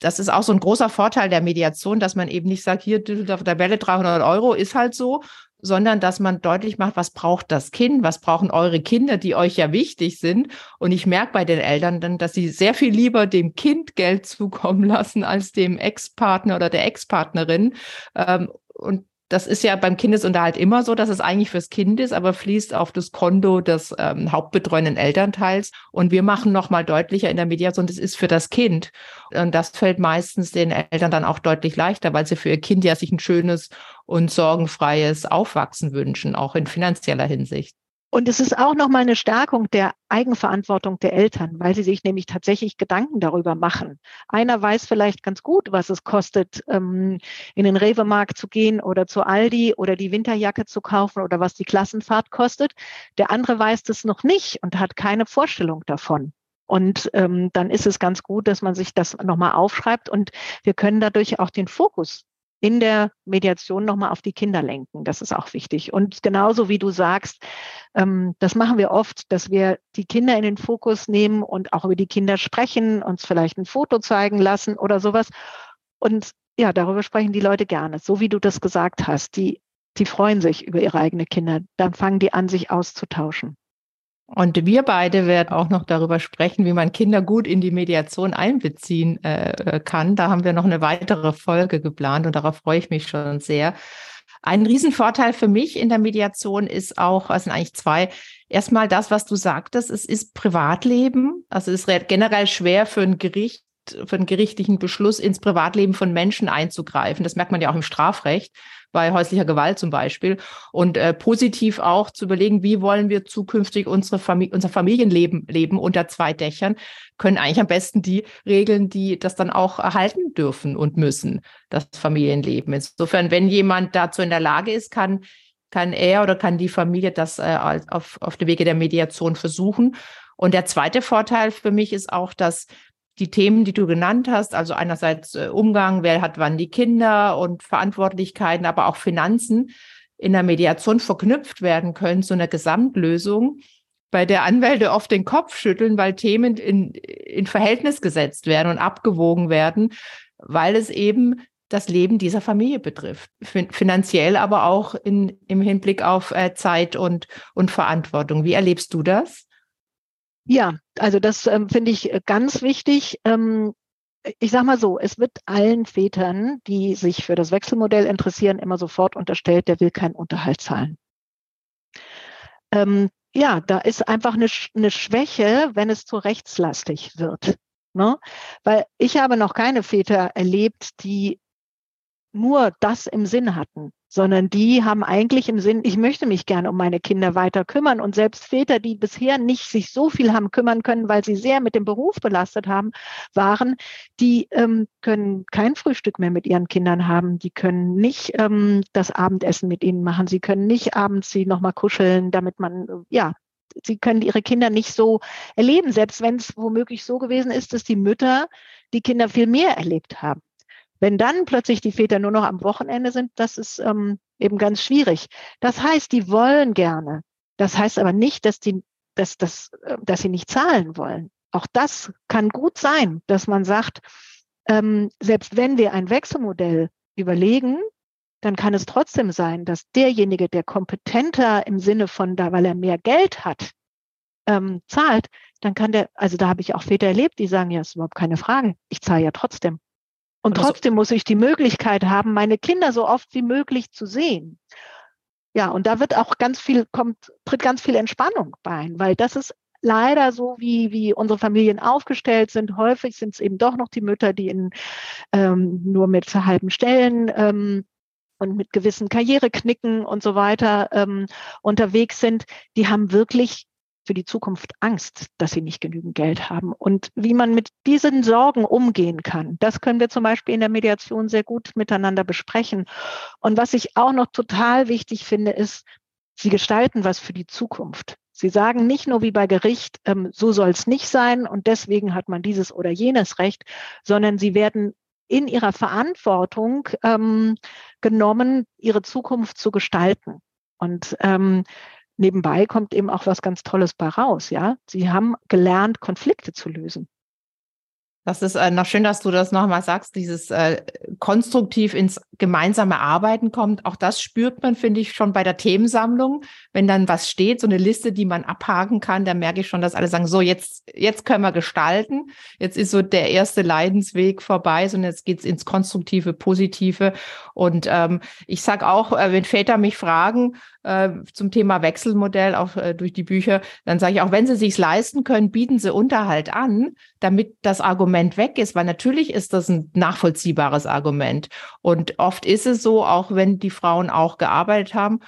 Das ist auch so ein großer Vorteil der Mediation, dass man eben nicht sagt, hier, Tabelle 300 Euro ist halt so, sondern dass man deutlich macht, was braucht das Kind, was brauchen eure Kinder, die euch ja wichtig sind. Und ich merke bei den Eltern dann, dass sie sehr viel lieber dem Kind Geld (laughs) zukommen lassen als dem Ex-Partner oder der Ex-Partnerin. Ähm, und das ist ja beim Kindesunterhalt immer so, dass es eigentlich fürs Kind ist, aber fließt auf das Konto des ähm, hauptbetreuenden Elternteils. Und wir machen nochmal deutlicher in der Mediation, das ist für das Kind. Und das fällt meistens den Eltern dann auch deutlich leichter, weil sie für ihr Kind ja sich ein schönes und sorgenfreies Aufwachsen wünschen, auch in finanzieller Hinsicht. Und es ist auch nochmal eine Stärkung der Eigenverantwortung der Eltern, weil sie sich nämlich tatsächlich Gedanken darüber machen. Einer weiß vielleicht ganz gut, was es kostet, ähm, in den Rewe-Markt zu gehen oder zu Aldi oder die Winterjacke zu kaufen oder was die Klassenfahrt kostet. Der andere weiß das noch nicht und hat keine Vorstellung davon. Und ähm, dann ist es ganz gut, dass man sich das nochmal aufschreibt und wir können dadurch auch den Fokus in der Mediation nochmal auf die Kinder lenken. Das ist auch wichtig. Und genauso wie du sagst, ähm, das machen wir oft, dass wir die Kinder in den Fokus nehmen und auch über die Kinder sprechen, uns vielleicht ein Foto zeigen lassen oder sowas. Und ja, darüber sprechen die Leute gerne. So wie du das gesagt hast, die, die freuen sich über ihre eigenen Kinder. Dann fangen die an, sich auszutauschen. Und wir beide werden auch noch darüber sprechen, wie man Kinder gut in die Mediation einbeziehen äh, äh, kann. Da haben wir noch eine weitere Folge geplant und darauf freue ich mich schon sehr. Ein Riesenvorteil für mich in der Mediation ist auch, es sind eigentlich zwei. Erstmal das, was du sagtest, es ist Privatleben. Also es ist generell schwer für ein Gericht Gericht, für einen gerichtlichen Beschluss ins Privatleben von Menschen einzugreifen. Das merkt man ja auch im Strafrecht bei häuslicher Gewalt zum Beispiel. Und äh, positiv auch zu überlegen, wie wollen wir zukünftig unsere Famili unser Familienleben leben unter zwei Dächern, können eigentlich am besten die Regeln, die das dann auch erhalten dürfen und müssen, das Familienleben. Insofern, wenn jemand dazu in der Lage ist, kann kann er oder kann die Familie das äh, auf, auf dem Wege der Mediation versuchen. Und der zweite Vorteil für mich ist auch, dass die Themen, die du genannt hast, also einerseits äh, Umgang, wer hat wann die Kinder und Verantwortlichkeiten, aber auch Finanzen in der Mediation verknüpft werden können zu einer Gesamtlösung, bei der Anwälte oft den Kopf schütteln, weil Themen in, in Verhältnis gesetzt werden und abgewogen werden, weil es eben das Leben dieser Familie betrifft. Finanziell, aber auch in, im Hinblick auf äh, Zeit und, und Verantwortung. Wie erlebst du das? Ja, also das ähm, finde ich äh, ganz wichtig. Ähm, ich sage mal so, es wird allen Vätern, die sich für das Wechselmodell interessieren, immer sofort unterstellt, der will keinen Unterhalt zahlen. Ähm, ja, da ist einfach eine, eine Schwäche, wenn es zu rechtslastig wird. Ne? Weil ich habe noch keine Väter erlebt, die nur das im Sinn hatten sondern die haben eigentlich im Sinn, ich möchte mich gerne um meine Kinder weiter kümmern. Und selbst Väter, die bisher nicht sich so viel haben kümmern können, weil sie sehr mit dem Beruf belastet haben, waren, die ähm, können kein Frühstück mehr mit ihren Kindern haben. Die können nicht ähm, das Abendessen mit ihnen machen. Sie können nicht abends sie nochmal kuscheln, damit man, ja, sie können ihre Kinder nicht so erleben, selbst wenn es womöglich so gewesen ist, dass die Mütter die Kinder viel mehr erlebt haben. Wenn dann plötzlich die Väter nur noch am Wochenende sind, das ist ähm, eben ganz schwierig. Das heißt, die wollen gerne. Das heißt aber nicht, dass die, dass, dass, äh, dass sie nicht zahlen wollen. Auch das kann gut sein, dass man sagt, ähm, selbst wenn wir ein Wechselmodell überlegen, dann kann es trotzdem sein, dass derjenige, der kompetenter im Sinne von da, weil er mehr Geld hat, ähm, zahlt, dann kann der, also da habe ich auch Väter erlebt, die sagen, ja, ist überhaupt keine Frage, ich zahle ja trotzdem. Und trotzdem muss ich die Möglichkeit haben, meine Kinder so oft wie möglich zu sehen. Ja, und da wird auch ganz viel, kommt, tritt ganz viel Entspannung bei, weil das ist leider so, wie, wie unsere Familien aufgestellt sind. Häufig sind es eben doch noch die Mütter, die in, ähm, nur mit halben Stellen ähm, und mit gewissen Karriereknicken und so weiter ähm, unterwegs sind. Die haben wirklich für die Zukunft Angst, dass sie nicht genügend Geld haben. Und wie man mit diesen Sorgen umgehen kann, das können wir zum Beispiel in der Mediation sehr gut miteinander besprechen. Und was ich auch noch total wichtig finde, ist, sie gestalten was für die Zukunft. Sie sagen nicht nur wie bei Gericht, ähm, so soll es nicht sein und deswegen hat man dieses oder jenes Recht, sondern sie werden in ihrer Verantwortung ähm, genommen, ihre Zukunft zu gestalten. Und ähm, nebenbei kommt eben auch was ganz Tolles bei raus. Ja, sie haben gelernt, Konflikte zu lösen. Das ist äh, noch schön, dass du das nochmal sagst, dieses äh, konstruktiv ins gemeinsame Arbeiten kommt. Auch das spürt man, finde ich, schon bei der Themensammlung. Wenn dann was steht, so eine Liste, die man abhaken kann, dann merke ich schon, dass alle sagen, so, jetzt, jetzt können wir gestalten. Jetzt ist so der erste Leidensweg vorbei, sondern jetzt geht's ins konstruktive, positive. Und ähm, ich sage auch, äh, wenn Väter mich fragen, äh, zum Thema Wechselmodell auch äh, durch die Bücher, dann sage ich auch, wenn sie sich leisten können, bieten sie Unterhalt an, damit das Argument weg ist, weil natürlich ist das ein nachvollziehbares Argument. Und oft ist es so, auch wenn die Frauen auch gearbeitet haben,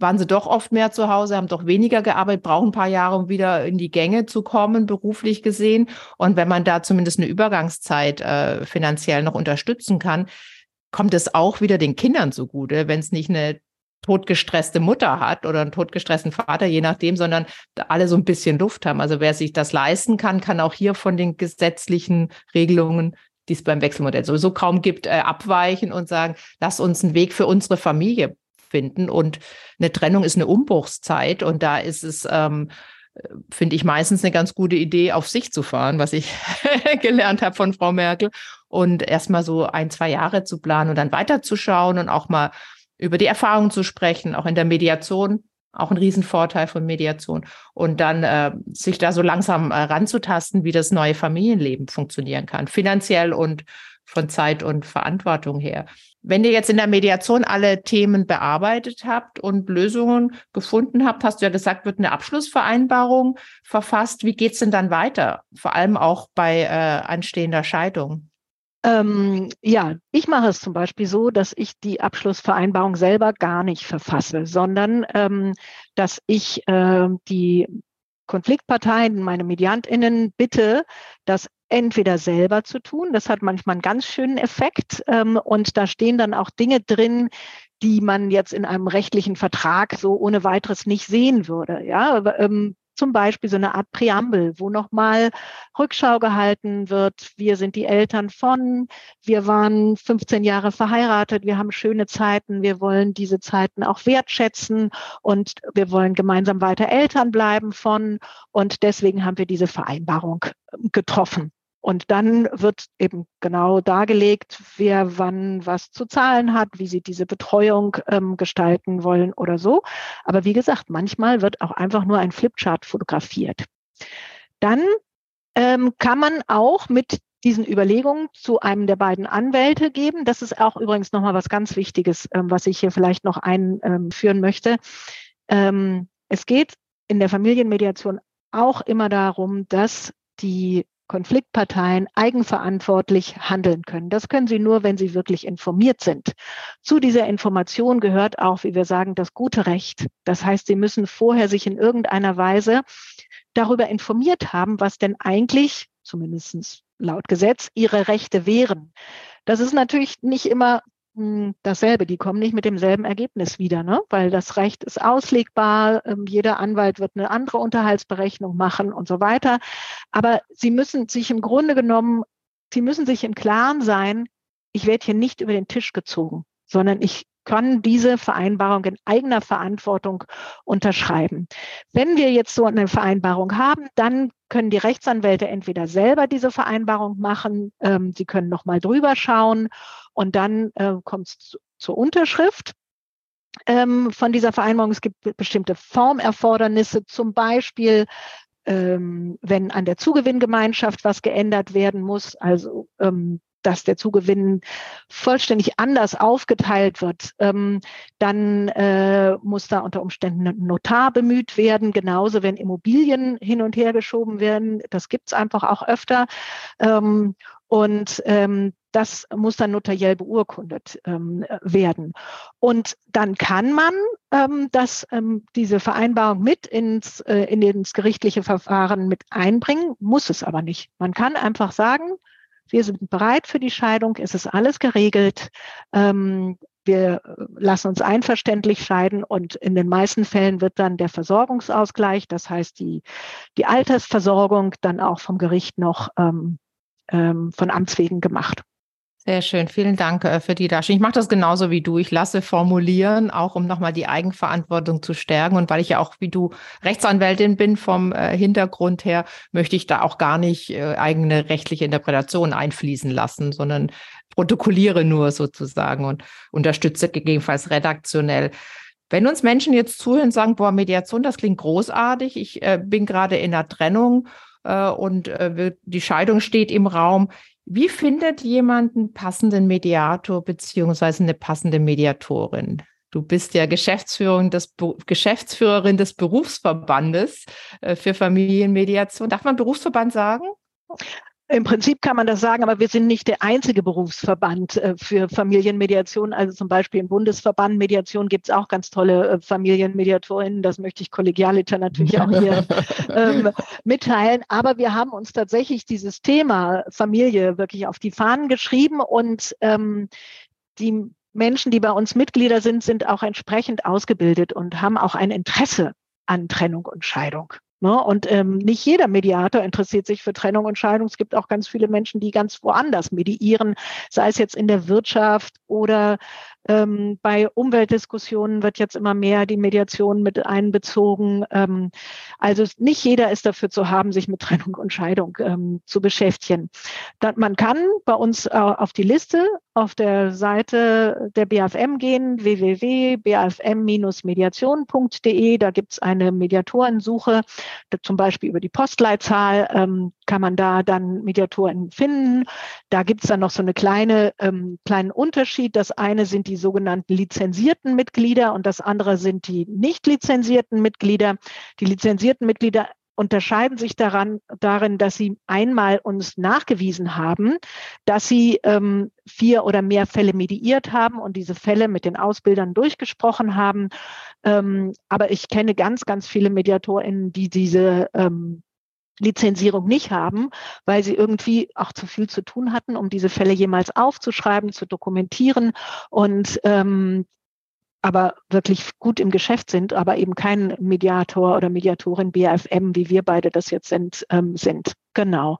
waren sie doch oft mehr zu Hause, haben doch weniger gearbeitet, brauchen ein paar Jahre, um wieder in die Gänge zu kommen, beruflich gesehen. Und wenn man da zumindest eine Übergangszeit äh, finanziell noch unterstützen kann, kommt es auch wieder den Kindern zugute, wenn es nicht eine totgestresste Mutter hat oder einen totgestressten Vater, je nachdem, sondern alle so ein bisschen Luft haben. Also wer sich das leisten kann, kann auch hier von den gesetzlichen Regelungen, die es beim Wechselmodell sowieso kaum gibt, äh, abweichen und sagen, lass uns einen Weg für unsere Familie finden. Und eine Trennung ist eine Umbruchszeit und da ist es, ähm, finde ich meistens eine ganz gute Idee, auf sich zu fahren, was ich (laughs) gelernt habe von Frau Merkel und erstmal so ein, zwei Jahre zu planen und dann weiterzuschauen und auch mal über die Erfahrungen zu sprechen, auch in der Mediation, auch ein Riesenvorteil von Mediation. Und dann äh, sich da so langsam äh, ranzutasten, wie das neue Familienleben funktionieren kann, finanziell und von Zeit und Verantwortung her. Wenn ihr jetzt in der Mediation alle Themen bearbeitet habt und Lösungen gefunden habt, hast du ja gesagt, wird eine Abschlussvereinbarung verfasst. Wie geht's denn dann weiter? Vor allem auch bei äh, anstehender Scheidung. Ähm, ja, ich mache es zum Beispiel so, dass ich die Abschlussvereinbarung selber gar nicht verfasse, sondern ähm, dass ich äh, die Konfliktparteien, meine Mediantinnen bitte, das entweder selber zu tun. Das hat manchmal einen ganz schönen Effekt. Ähm, und da stehen dann auch Dinge drin, die man jetzt in einem rechtlichen Vertrag so ohne weiteres nicht sehen würde. Ja, ähm, zum Beispiel so eine Art Präambel, wo nochmal Rückschau gehalten wird. Wir sind die Eltern von, wir waren 15 Jahre verheiratet, wir haben schöne Zeiten, wir wollen diese Zeiten auch wertschätzen und wir wollen gemeinsam weiter Eltern bleiben von. Und deswegen haben wir diese Vereinbarung getroffen. Und dann wird eben genau dargelegt, wer wann was zu zahlen hat, wie sie diese Betreuung ähm, gestalten wollen oder so. Aber wie gesagt, manchmal wird auch einfach nur ein Flipchart fotografiert. Dann ähm, kann man auch mit diesen Überlegungen zu einem der beiden Anwälte geben. Das ist auch übrigens nochmal was ganz Wichtiges, ähm, was ich hier vielleicht noch einführen möchte. Ähm, es geht in der Familienmediation auch immer darum, dass die Konfliktparteien eigenverantwortlich handeln können. Das können sie nur, wenn sie wirklich informiert sind. Zu dieser Information gehört auch, wie wir sagen, das gute Recht. Das heißt, sie müssen vorher sich in irgendeiner Weise darüber informiert haben, was denn eigentlich, zumindest laut Gesetz, ihre Rechte wären. Das ist natürlich nicht immer dasselbe. Die kommen nicht mit demselben Ergebnis wieder, ne? weil das Recht ist auslegbar. Ähm, jeder Anwalt wird eine andere Unterhaltsberechnung machen und so weiter. Aber sie müssen sich im Grunde genommen, sie müssen sich im Klaren sein, ich werde hier nicht über den Tisch gezogen, sondern ich kann diese Vereinbarung in eigener Verantwortung unterschreiben. Wenn wir jetzt so eine Vereinbarung haben, dann können die Rechtsanwälte entweder selber diese Vereinbarung machen, ähm, sie können nochmal drüber schauen und dann äh, kommt es zu, zur Unterschrift ähm, von dieser Vereinbarung. Es gibt bestimmte Formerfordernisse, zum Beispiel ähm, wenn an der Zugewinngemeinschaft was geändert werden muss, also ähm, dass der Zugewinn vollständig anders aufgeteilt wird, ähm, dann äh, muss da unter Umständen ein Notar bemüht werden. Genauso, wenn Immobilien hin und her geschoben werden. Das gibt es einfach auch öfter. Ähm, und ähm, das muss dann notariell beurkundet ähm, werden. Und dann kann man ähm, das, ähm, diese Vereinbarung mit ins, äh, in ins gerichtliche Verfahren mit einbringen, muss es aber nicht. Man kann einfach sagen, wir sind bereit für die Scheidung, es ist alles geregelt. Ähm, wir lassen uns einverständlich scheiden und in den meisten Fällen wird dann der Versorgungsausgleich, das heißt die, die Altersversorgung, dann auch vom Gericht noch ähm, ähm, von Amts wegen gemacht. Sehr schön, vielen Dank äh, für die Darstellung. Ich mache das genauso wie du. Ich lasse formulieren, auch um nochmal die Eigenverantwortung zu stärken. Und weil ich ja auch wie du Rechtsanwältin bin vom äh, Hintergrund her, möchte ich da auch gar nicht äh, eigene rechtliche Interpretation einfließen lassen, sondern protokolliere nur sozusagen und unterstütze gegebenenfalls redaktionell. Wenn uns Menschen jetzt zuhören und sagen, boah, Mediation, das klingt großartig, ich äh, bin gerade in einer Trennung und die Scheidung steht im Raum. Wie findet jemand einen passenden Mediator beziehungsweise eine passende Mediatorin? Du bist ja Geschäftsführerin des, Geschäftsführerin des Berufsverbandes äh, für Familienmediation. Darf man Berufsverband sagen? Im Prinzip kann man das sagen, aber wir sind nicht der einzige Berufsverband äh, für Familienmediation. Also zum Beispiel im Bundesverband Mediation gibt es auch ganz tolle äh, Familienmediatorinnen. Das möchte ich kollegialiter natürlich auch hier (laughs) ähm, mitteilen. Aber wir haben uns tatsächlich dieses Thema Familie wirklich auf die Fahnen geschrieben und ähm, die Menschen, die bei uns Mitglieder sind, sind auch entsprechend ausgebildet und haben auch ein Interesse an Trennung und Scheidung. Ne? Und ähm, nicht jeder Mediator interessiert sich für Trennung und Scheidung. Es gibt auch ganz viele Menschen, die ganz woanders mediieren, sei es jetzt in der Wirtschaft oder ähm, bei Umweltdiskussionen wird jetzt immer mehr die Mediation mit einbezogen. Ähm, Also nicht jeder ist dafür zu haben, sich mit Trennung und Scheidung ähm, zu beschäftigen. Dann, man kann bei uns äh, auf die Liste auf der Seite der BAFM gehen, www.bafm-mediation.de. Da gibt es eine Mediatorensuche, zum Beispiel über die Postleitzahl ähm, kann man da dann Mediatoren finden. Da gibt es dann noch so eine kleine ähm, kleinen Unterschied. Das eine sind die sogenannten lizenzierten Mitglieder und das andere sind die nicht lizenzierten Mitglieder. Die lizenzierten Mitglieder unterscheiden sich daran, darin, dass sie einmal uns nachgewiesen haben, dass sie ähm, vier oder mehr Fälle mediiert haben und diese Fälle mit den Ausbildern durchgesprochen haben. Ähm, aber ich kenne ganz, ganz viele MediatorInnen, die diese ähm, Lizenzierung nicht haben, weil sie irgendwie auch zu viel zu tun hatten, um diese Fälle jemals aufzuschreiben, zu dokumentieren und ähm, aber wirklich gut im Geschäft sind, aber eben kein Mediator oder Mediatorin BAFM, wie wir beide das jetzt sind, ähm, sind. Genau.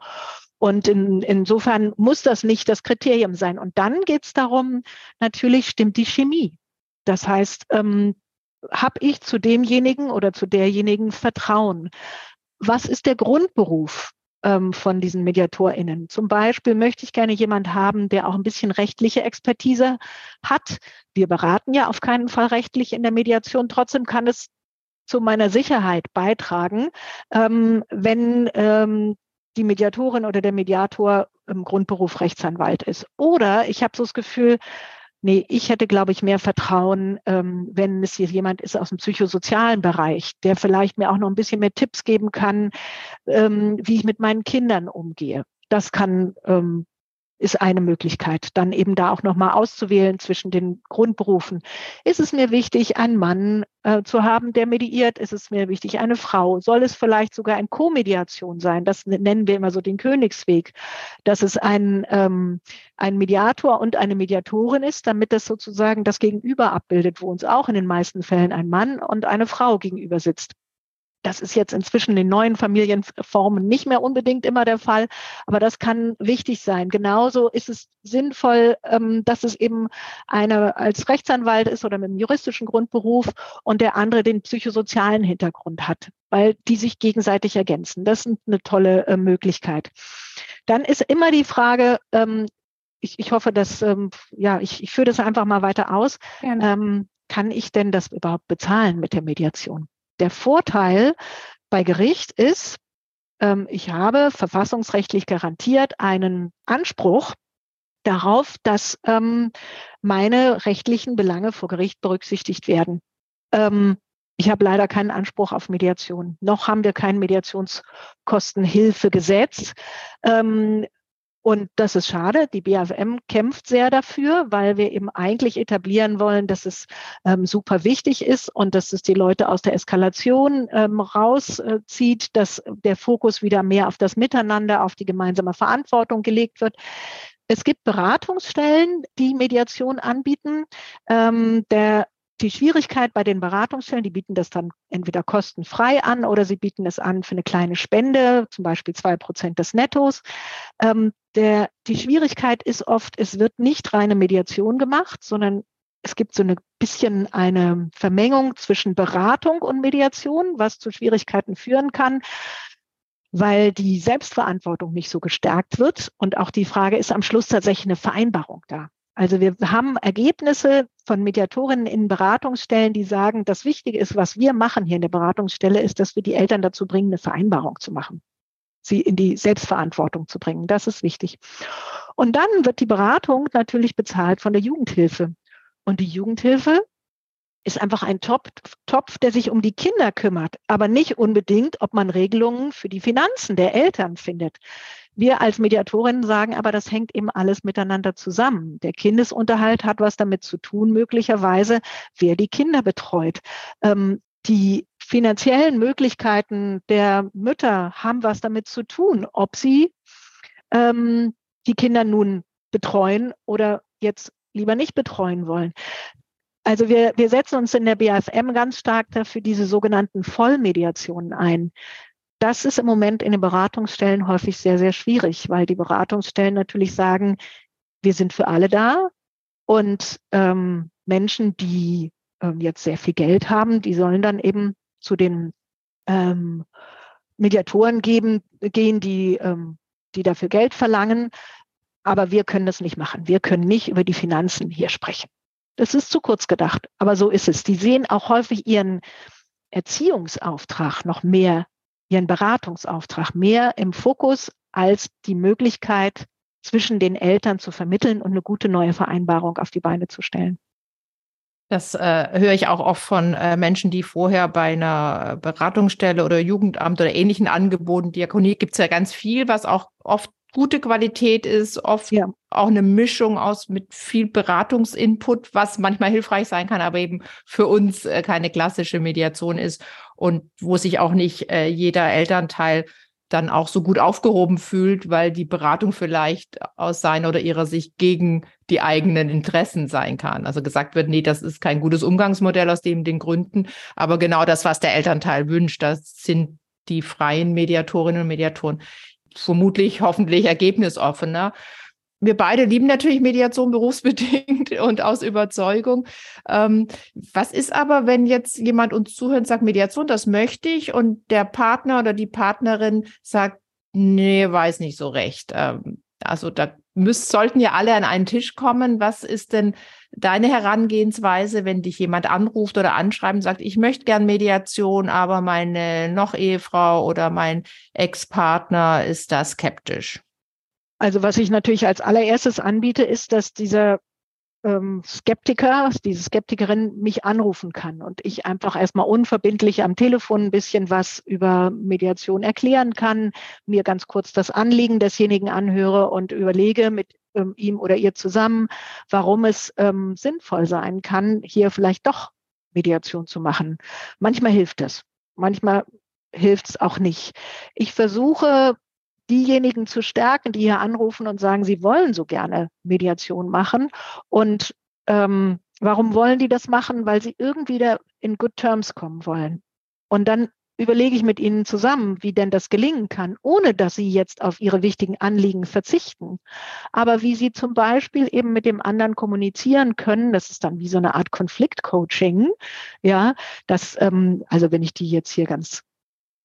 Und in, insofern muss das nicht das Kriterium sein. Und dann geht es darum, natürlich stimmt die Chemie. Das heißt, ähm, habe ich zu demjenigen oder zu derjenigen Vertrauen? Was ist der Grundberuf? Ähm, von diesen MediatorInnen. Zum Beispiel möchte ich gerne jemand haben, der auch ein bisschen rechtliche Expertise hat. Wir beraten ja auf keinen Fall rechtlich in der Mediation. Trotzdem kann es zu meiner Sicherheit beitragen, ähm, wenn ähm, die Mediatorin oder der Mediator im Grundberuf Rechtsanwalt ist. Oder ich habe so das Gefühl, Nee, ich hätte, glaube ich, mehr Vertrauen, ähm, wenn es hier jemand ist aus dem psychosozialen Bereich, der vielleicht mir auch noch ein bisschen mehr Tipps geben kann, ähm, wie ich mit meinen Kindern umgehe. Das kann ähm, ist eine Möglichkeit. Dann eben da auch nochmal auszuwählen zwischen den Grundberufen. Ist es mir wichtig, einen Mann äh, zu haben, der mediiert? Ist es mir wichtig, eine Frau? Soll es vielleicht sogar ein Co-Mediation sein? Das nennen wir immer so den Königsweg, dass es ein, ähm, ein Mediator und eine Mediatorin ist, damit das sozusagen das Gegenüber abbildet, wo uns auch in den meisten Fällen ein Mann und eine Frau gegenüber sitzt. Das ist jetzt inzwischen in neuen Familienformen nicht mehr unbedingt immer der Fall, aber das kann wichtig sein. Genauso ist es sinnvoll, ähm, dass es eben einer als Rechtsanwalt ist oder mit einem juristischen Grundberuf und der andere den psychosozialen Hintergrund hat, weil die sich gegenseitig ergänzen. Das ist eine tolle äh, Möglichkeit. Dann ist immer die Frage, ähm, ich, ich hoffe, dass, ähm, ja, ich, ich führe das einfach mal weiter aus. kann ich denn das überhaupt bezahlen mit der Mediation? Der Vorteil bei Gericht ist, ähm, ich habe verfassungsrechtlich garantiert einen Anspruch darauf, dass ähm, meine rechtlichen Belange vor Gericht berücksichtigt werden. Ähm, ich habe leider keinen Anspruch auf Mediation. Noch haben wir kein Mediationskostenhilfegesetz. Und das ist schade. Die BAFM kämpft sehr dafür, weil wir eben eigentlich etablieren wollen, dass es ähm, super wichtig ist und dass es die Leute aus der Eskalation ähm, rauszieht, dass der Fokus wieder mehr auf das Miteinander, auf die gemeinsame Verantwortung gelegt wird. Es gibt Beratungsstellen, die Mediation anbieten. Ähm, der die Schwierigkeit bei den Beratungsstellen, die bieten das dann entweder kostenfrei an oder sie bieten es an für eine kleine Spende, zum Beispiel zwei Prozent des Nettos. Ähm, der, die Schwierigkeit ist oft, es wird nicht reine Mediation gemacht, sondern es gibt so ein bisschen eine Vermengung zwischen Beratung und Mediation, was zu Schwierigkeiten führen kann, weil die Selbstverantwortung nicht so gestärkt wird. Und auch die Frage ist am Schluss tatsächlich eine Vereinbarung da. Also wir haben Ergebnisse von Mediatorinnen in Beratungsstellen, die sagen, das Wichtige ist, was wir machen hier in der Beratungsstelle, ist, dass wir die Eltern dazu bringen, eine Vereinbarung zu machen, sie in die Selbstverantwortung zu bringen. Das ist wichtig. Und dann wird die Beratung natürlich bezahlt von der Jugendhilfe. Und die Jugendhilfe ist einfach ein Topf, der sich um die Kinder kümmert, aber nicht unbedingt, ob man Regelungen für die Finanzen der Eltern findet. Wir als Mediatorinnen sagen aber, das hängt eben alles miteinander zusammen. Der Kindesunterhalt hat was damit zu tun, möglicherweise, wer die Kinder betreut. Ähm, die finanziellen Möglichkeiten der Mütter haben was damit zu tun, ob sie ähm, die Kinder nun betreuen oder jetzt lieber nicht betreuen wollen. Also wir, wir setzen uns in der BAFM ganz stark dafür diese sogenannten Vollmediationen ein das ist im Moment in den Beratungsstellen häufig sehr, sehr schwierig, weil die Beratungsstellen natürlich sagen, wir sind für alle da und ähm, Menschen, die ähm, jetzt sehr viel Geld haben, die sollen dann eben zu den ähm, Mediatoren geben, gehen, die, ähm, die dafür Geld verlangen. Aber wir können das nicht machen. Wir können nicht über die Finanzen hier sprechen. Das ist zu kurz gedacht, aber so ist es. Die sehen auch häufig ihren Erziehungsauftrag noch mehr, ihren Beratungsauftrag mehr im Fokus als die Möglichkeit, zwischen den Eltern zu vermitteln und eine gute neue Vereinbarung auf die Beine zu stellen. Das äh, höre ich auch oft von äh, Menschen, die vorher bei einer Beratungsstelle oder Jugendamt oder ähnlichen Angeboten, Diakonie gibt es ja ganz viel, was auch oft gute Qualität ist, oft ja. auch eine Mischung aus mit viel Beratungsinput, was manchmal hilfreich sein kann, aber eben für uns äh, keine klassische Mediation ist und wo sich auch nicht äh, jeder Elternteil dann auch so gut aufgehoben fühlt, weil die Beratung vielleicht aus seiner oder ihrer Sicht gegen die eigenen Interessen sein kann. Also gesagt wird, nee, das ist kein gutes Umgangsmodell aus dem den Gründen, aber genau das, was der Elternteil wünscht, das sind die freien Mediatorinnen und Mediatoren vermutlich hoffentlich ergebnisoffener wir beide lieben natürlich Mediation berufsbedingt (laughs) und aus Überzeugung. Ähm, was ist aber, wenn jetzt jemand uns zuhört und sagt, Mediation, das möchte ich und der Partner oder die Partnerin sagt, nee, weiß nicht so recht. Ähm, also da müssen, sollten ja alle an einen Tisch kommen. Was ist denn deine Herangehensweise, wenn dich jemand anruft oder anschreibt und sagt, ich möchte gern Mediation, aber meine noch Ehefrau oder mein Ex-Partner ist da skeptisch? Also was ich natürlich als allererstes anbiete, ist, dass dieser ähm, Skeptiker, diese Skeptikerin mich anrufen kann und ich einfach erstmal unverbindlich am Telefon ein bisschen was über Mediation erklären kann, mir ganz kurz das Anliegen desjenigen anhöre und überlege mit ähm, ihm oder ihr zusammen, warum es ähm, sinnvoll sein kann, hier vielleicht doch Mediation zu machen. Manchmal hilft es, manchmal hilft es auch nicht. Ich versuche diejenigen zu stärken, die hier anrufen und sagen, sie wollen so gerne Mediation machen. Und ähm, warum wollen die das machen? Weil sie irgendwie da in Good Terms kommen wollen. Und dann überlege ich mit ihnen zusammen, wie denn das gelingen kann, ohne dass sie jetzt auf ihre wichtigen Anliegen verzichten. Aber wie sie zum Beispiel eben mit dem anderen kommunizieren können, das ist dann wie so eine Art Konfliktcoaching. Ja, das, ähm, also wenn ich die jetzt hier ganz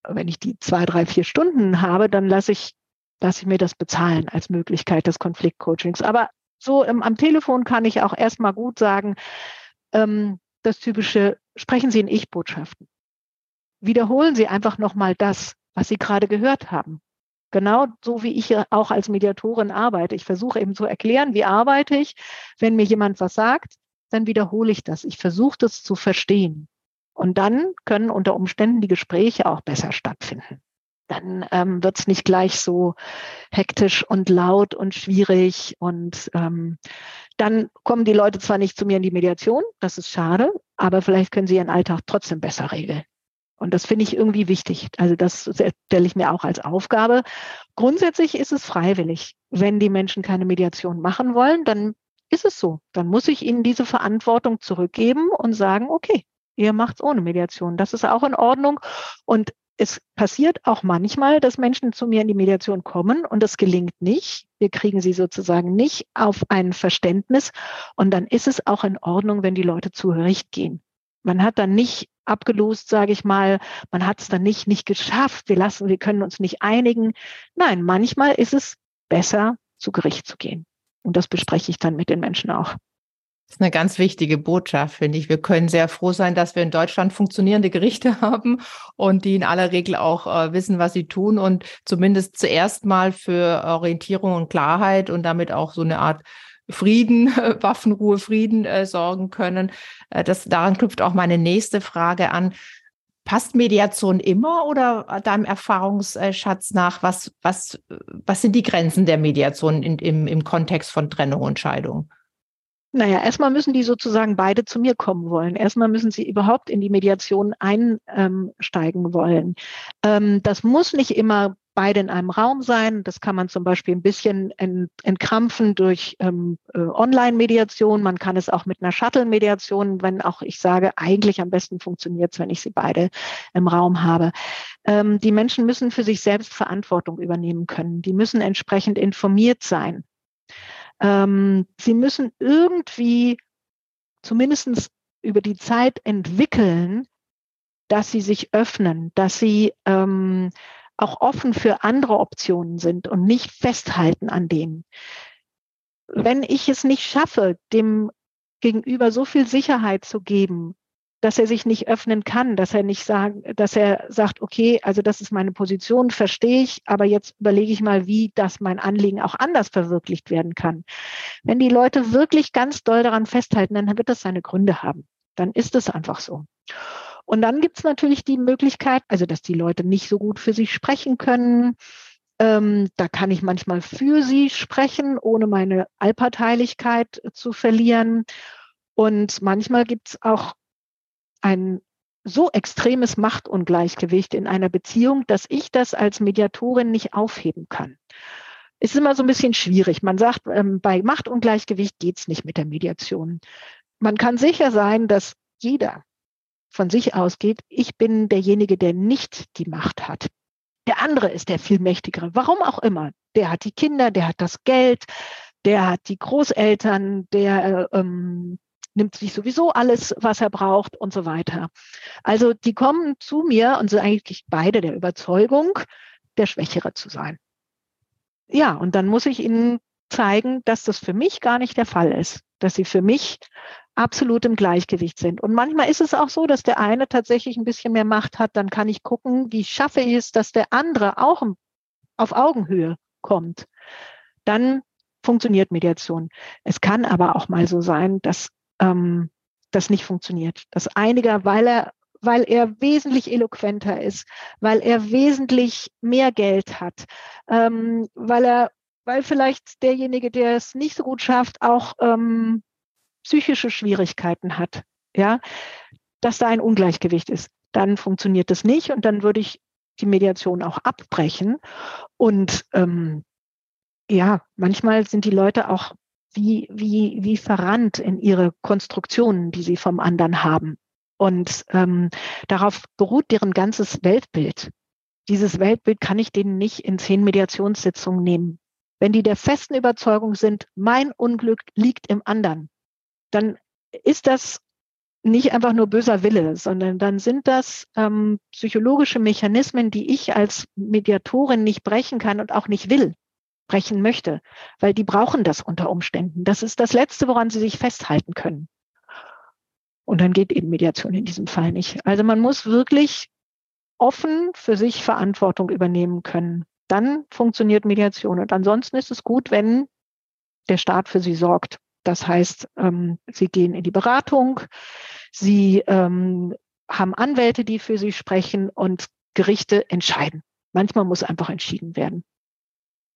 wenn ich die zwei, drei, vier Stunden habe, dann lasse ich, lasse ich mir das bezahlen als Möglichkeit des Konfliktcoachings. Aber so im, am Telefon kann ich auch erstmal gut sagen, ähm, das typische, sprechen Sie in Ich-Botschaften. Wiederholen Sie einfach nochmal das, was Sie gerade gehört haben. Genau so wie ich auch als Mediatorin arbeite. Ich versuche eben zu erklären, wie arbeite ich. Wenn mir jemand was sagt, dann wiederhole ich das. Ich versuche das zu verstehen. Und dann können unter Umständen die Gespräche auch besser stattfinden. Dann ähm, wird es nicht gleich so hektisch und laut und schwierig. Und ähm, dann kommen die Leute zwar nicht zu mir in die Mediation, das ist schade, aber vielleicht können sie ihren Alltag trotzdem besser regeln. Und das finde ich irgendwie wichtig. Also das stelle ich mir auch als Aufgabe. Grundsätzlich ist es freiwillig. Wenn die Menschen keine Mediation machen wollen, dann ist es so. Dann muss ich ihnen diese Verantwortung zurückgeben und sagen, okay, Ihr macht es ohne Mediation. Das ist auch in Ordnung. Und es passiert auch manchmal, dass Menschen zu mir in die Mediation kommen und es gelingt nicht. Wir kriegen sie sozusagen nicht auf ein Verständnis. Und dann ist es auch in Ordnung, wenn die Leute zu Gericht gehen. Man hat dann nicht abgelost, sage ich mal, man hat es dann nicht, nicht geschafft, wir lassen, wir können uns nicht einigen. Nein, manchmal ist es besser, zu Gericht zu gehen. Und das bespreche ich dann mit den Menschen auch. Das ist eine ganz wichtige Botschaft, finde ich. Wir können sehr froh sein, dass wir in Deutschland funktionierende Gerichte (laughs) haben und die in aller Regel auch äh, wissen, was sie tun und zumindest zuerst mal für Orientierung und Klarheit und damit auch so eine Art Frieden, (laughs) Waffenruhe, Frieden äh, sorgen können. Äh, das, daran knüpft auch meine nächste Frage an. Passt Mediation immer oder deinem Erfahrungsschatz nach? Was, was, was sind die Grenzen der Mediation in, im, im Kontext von Trennung und Scheidung? Naja, erstmal müssen die sozusagen beide zu mir kommen wollen. Erstmal müssen sie überhaupt in die Mediation einsteigen wollen. Ähm, das muss nicht immer beide in einem Raum sein. Das kann man zum Beispiel ein bisschen entkrampfen durch ähm, äh, Online-Mediation. Man kann es auch mit einer Shuttle-Mediation, wenn auch ich sage, eigentlich am besten funktioniert es, wenn ich sie beide im Raum habe. Ähm, die Menschen müssen für sich selbst Verantwortung übernehmen können. Die müssen entsprechend informiert sein. Ähm, sie müssen irgendwie zumindest über die Zeit entwickeln, dass sie sich öffnen, dass sie ähm, auch offen für andere Optionen sind und nicht festhalten an denen. Wenn ich es nicht schaffe, dem Gegenüber so viel Sicherheit zu geben, dass er sich nicht öffnen kann, dass er nicht sagen, dass er sagt, okay, also das ist meine Position, verstehe ich, aber jetzt überlege ich mal, wie das mein Anliegen auch anders verwirklicht werden kann. Wenn die Leute wirklich ganz doll daran festhalten, dann wird das seine Gründe haben. Dann ist es einfach so. Und dann gibt es natürlich die Möglichkeit, also dass die Leute nicht so gut für sich sprechen können. Ähm, da kann ich manchmal für sie sprechen, ohne meine Allparteilichkeit zu verlieren. Und manchmal gibt es auch ein so extremes Machtungleichgewicht in einer Beziehung, dass ich das als Mediatorin nicht aufheben kann. Es ist immer so ein bisschen schwierig. Man sagt, ähm, bei Machtungleichgewicht geht's nicht mit der Mediation. Man kann sicher sein, dass jeder von sich ausgeht, ich bin derjenige, der nicht die Macht hat. Der andere ist der viel mächtigere. Warum auch immer. Der hat die Kinder, der hat das Geld, der hat die Großeltern, der ähm, nimmt sich sowieso alles, was er braucht und so weiter. Also die kommen zu mir und sind eigentlich beide der Überzeugung, der Schwächere zu sein. Ja, und dann muss ich ihnen zeigen, dass das für mich gar nicht der Fall ist, dass sie für mich absolut im Gleichgewicht sind. Und manchmal ist es auch so, dass der eine tatsächlich ein bisschen mehr Macht hat. Dann kann ich gucken, wie schaffe ich es, dass der andere auch auf Augenhöhe kommt. Dann funktioniert Mediation. Es kann aber auch mal so sein, dass ähm, das nicht funktioniert. Dass einiger, weil er weil er wesentlich eloquenter ist, weil er wesentlich mehr Geld hat, ähm, weil er, weil vielleicht derjenige, der es nicht so gut schafft, auch ähm, psychische Schwierigkeiten hat, ja, dass da ein Ungleichgewicht ist. Dann funktioniert das nicht und dann würde ich die Mediation auch abbrechen. Und ähm, ja, manchmal sind die Leute auch wie, wie, wie verrannt in ihre Konstruktionen, die sie vom anderen haben. Und ähm, darauf beruht deren ganzes Weltbild. Dieses Weltbild kann ich denen nicht in zehn Mediationssitzungen nehmen. Wenn die der festen Überzeugung sind, mein Unglück liegt im anderen, dann ist das nicht einfach nur böser Wille, sondern dann sind das ähm, psychologische Mechanismen, die ich als Mediatorin nicht brechen kann und auch nicht will brechen möchte, weil die brauchen das unter Umständen. Das ist das Letzte, woran sie sich festhalten können. Und dann geht eben Mediation in diesem Fall nicht. Also man muss wirklich offen für sich Verantwortung übernehmen können. Dann funktioniert Mediation. Und ansonsten ist es gut, wenn der Staat für sie sorgt. Das heißt, ähm, sie gehen in die Beratung, sie ähm, haben Anwälte, die für sie sprechen und Gerichte entscheiden. Manchmal muss einfach entschieden werden.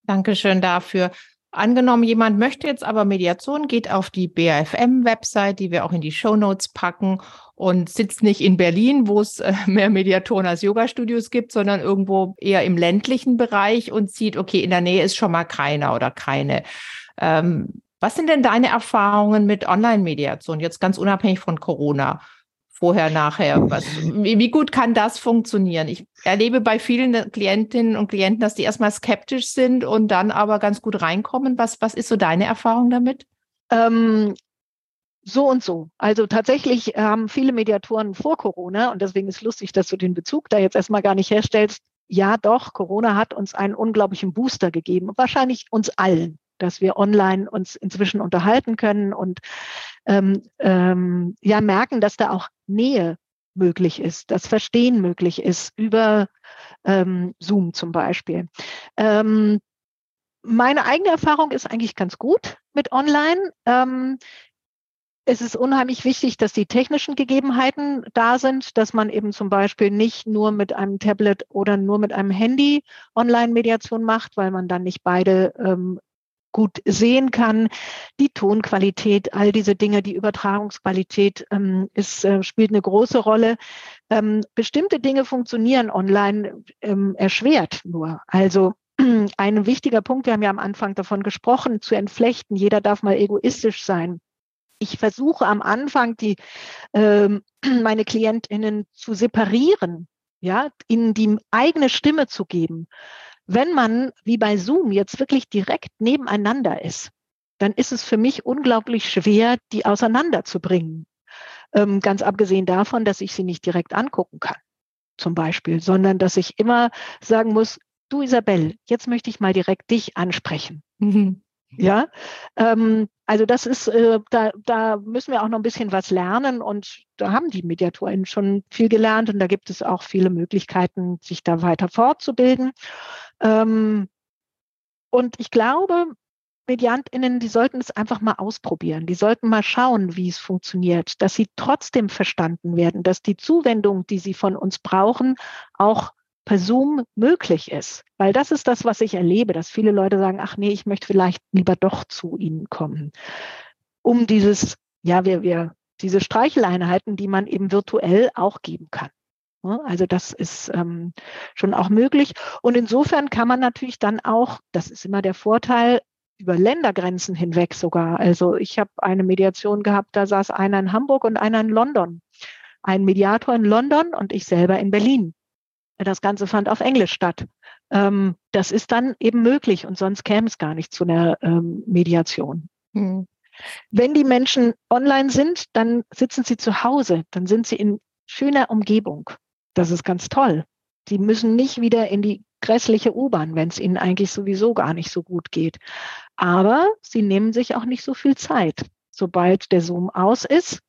Dankeschön dafür. Angenommen, jemand möchte jetzt aber Mediation, geht auf die BAFM-Website, die wir auch in die Show Notes packen und sitzt nicht in Berlin, wo es äh, mehr Mediatoren als Yoga-Studios gibt, sondern irgendwo eher im ländlichen Bereich und sieht, okay, in der Nähe ist schon mal keiner oder keine. Ähm, was sind denn deine Erfahrungen mit Online-Mediation, jetzt ganz unabhängig von Corona? Vorher, nachher. Was, wie, gut kann das funktionieren? Ich erlebe bei vielen Klientinnen und Klienten, dass die erstmal skeptisch sind und dann aber ganz gut reinkommen. Was, was ist so deine Erfahrung damit? Ähm, so und so. Also tatsächlich haben viele Mediatoren vor Corona, und deswegen ist lustig, dass du den Bezug da jetzt erstmal gar nicht herstellst. Ja, doch, Corona hat uns einen unglaublichen Booster gegeben, wahrscheinlich uns allen dass wir online uns inzwischen unterhalten können und ähm, ähm, ja merken, dass da auch Nähe möglich ist, dass Verstehen möglich ist über ähm, Zoom zum Beispiel. Ähm, meine eigene Erfahrung ist eigentlich ganz gut mit Online. Ähm, es ist unheimlich wichtig, dass die technischen Gegebenheiten da sind, dass man eben zum Beispiel nicht nur mit einem Tablet oder nur mit einem Handy Online-Mediation macht, weil man dann nicht beide ähm, gut sehen kann, die Tonqualität, all diese Dinge, die Übertragungsqualität ähm, ist, äh, spielt eine große Rolle. Ähm, bestimmte Dinge funktionieren online ähm, erschwert nur. Also (clears throat) ein wichtiger Punkt, wir haben ja am Anfang davon gesprochen, zu entflechten. Jeder darf mal egoistisch sein. Ich versuche am Anfang die ähm, (clears throat) meine KlientInnen zu separieren, ja, ihnen die eigene Stimme zu geben. Wenn man wie bei Zoom jetzt wirklich direkt nebeneinander ist, dann ist es für mich unglaublich schwer, die auseinanderzubringen. Ähm, ganz abgesehen davon, dass ich sie nicht direkt angucken kann. zum Beispiel, sondern dass ich immer sagen muss, du Isabel, jetzt möchte ich mal direkt dich ansprechen. Mhm. Ja, ähm, also das ist, äh, da, da müssen wir auch noch ein bisschen was lernen und da haben die Mediatoren schon viel gelernt und da gibt es auch viele Möglichkeiten, sich da weiter fortzubilden. Ähm, und ich glaube, MediantInnen, die sollten es einfach mal ausprobieren. Die sollten mal schauen, wie es funktioniert, dass sie trotzdem verstanden werden, dass die Zuwendung, die sie von uns brauchen, auch per Zoom möglich ist. Weil das ist das, was ich erlebe, dass viele Leute sagen, ach nee, ich möchte vielleicht lieber doch zu Ihnen kommen. Um dieses, ja, wir, wir, diese Streicheleinheiten, die man eben virtuell auch geben kann. Also das ist ähm, schon auch möglich. Und insofern kann man natürlich dann auch, das ist immer der Vorteil, über Ländergrenzen hinweg sogar. Also ich habe eine Mediation gehabt, da saß einer in Hamburg und einer in London. Ein Mediator in London und ich selber in Berlin. Das Ganze fand auf Englisch statt. Ähm, das ist dann eben möglich und sonst käme es gar nicht zu einer ähm, Mediation. Hm. Wenn die Menschen online sind, dann sitzen sie zu Hause, dann sind sie in schöner Umgebung. Das ist ganz toll. Sie müssen nicht wieder in die grässliche U-Bahn, wenn es ihnen eigentlich sowieso gar nicht so gut geht. Aber sie nehmen sich auch nicht so viel Zeit. Sobald der Zoom aus ist,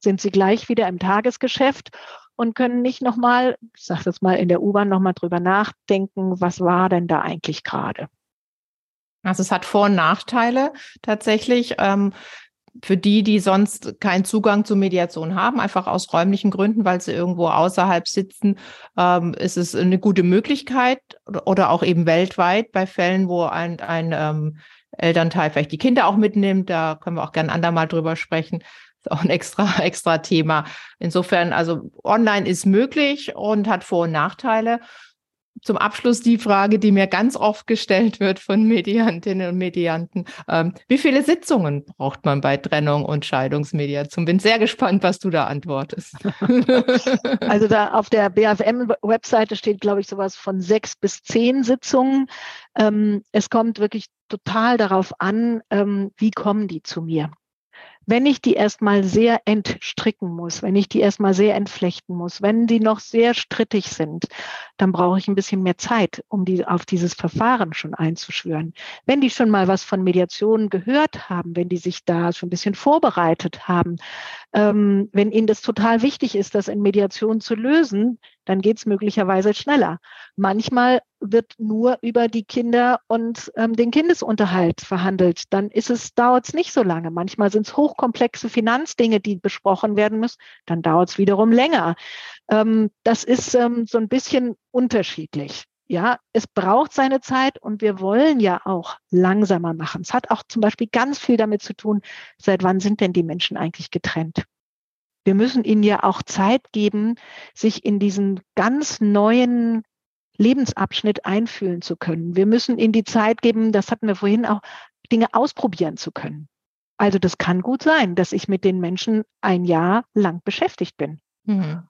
sind sie gleich wieder im Tagesgeschäft und können nicht nochmal, ich sage das mal in der U-Bahn, nochmal drüber nachdenken, was war denn da eigentlich gerade. Also es hat Vor- und Nachteile tatsächlich. Ähm, für die, die sonst keinen Zugang zur Mediation haben, einfach aus räumlichen Gründen, weil sie irgendwo außerhalb sitzen, ähm, ist es eine gute Möglichkeit oder auch eben weltweit bei Fällen, wo ein, ein ähm, Elternteil vielleicht die Kinder auch mitnimmt. Da können wir auch gerne andermal drüber sprechen ist auch ein extra, (laughs) extra Thema. Insofern, also online ist möglich und hat Vor- und Nachteile. Zum Abschluss die Frage, die mir ganz oft gestellt wird von Mediantinnen und Medianten. Ähm, wie viele Sitzungen braucht man bei Trennung und Scheidungsmediation? Bin sehr gespannt, was du da antwortest. (laughs) Also da auf der BFM-Webseite steht, glaube ich, sowas von sechs bis zehn Sitzungen. Ähm, es kommt wirklich total darauf an, ähm, wie kommen die zu mir wenn ich die erstmal sehr entstricken muss, wenn ich die erstmal sehr entflechten muss, wenn die noch sehr strittig sind, dann brauche ich ein bisschen mehr Zeit, um die auf dieses Verfahren schon einzuschwören. Wenn die schon mal was von Mediation gehört haben, wenn die sich da schon ein bisschen vorbereitet haben, ähm, wenn ihnen das total wichtig ist, das in Mediation zu lösen, dann geht es möglicherweise schneller. Manchmal wird nur über die Kinder und ähm, den Kindesunterhalt verhandelt. Dann ist es, dauert es nicht so lange. Manchmal sind es hochkomplexe Finanzdinge, die besprochen werden müssen. Dann dauert es wiederum länger. Ähm, das ist ähm, so ein bisschen unterschiedlich. Ja, es braucht seine Zeit und wir wollen ja auch langsamer machen. Es hat auch zum Beispiel ganz viel damit zu tun, seit wann sind denn die Menschen eigentlich getrennt? Wir müssen ihnen ja auch Zeit geben, sich in diesen ganz neuen Lebensabschnitt einfühlen zu können. Wir müssen ihnen die Zeit geben, das hatten wir vorhin auch, Dinge ausprobieren zu können. Also das kann gut sein, dass ich mit den Menschen ein Jahr lang beschäftigt bin. Mhm.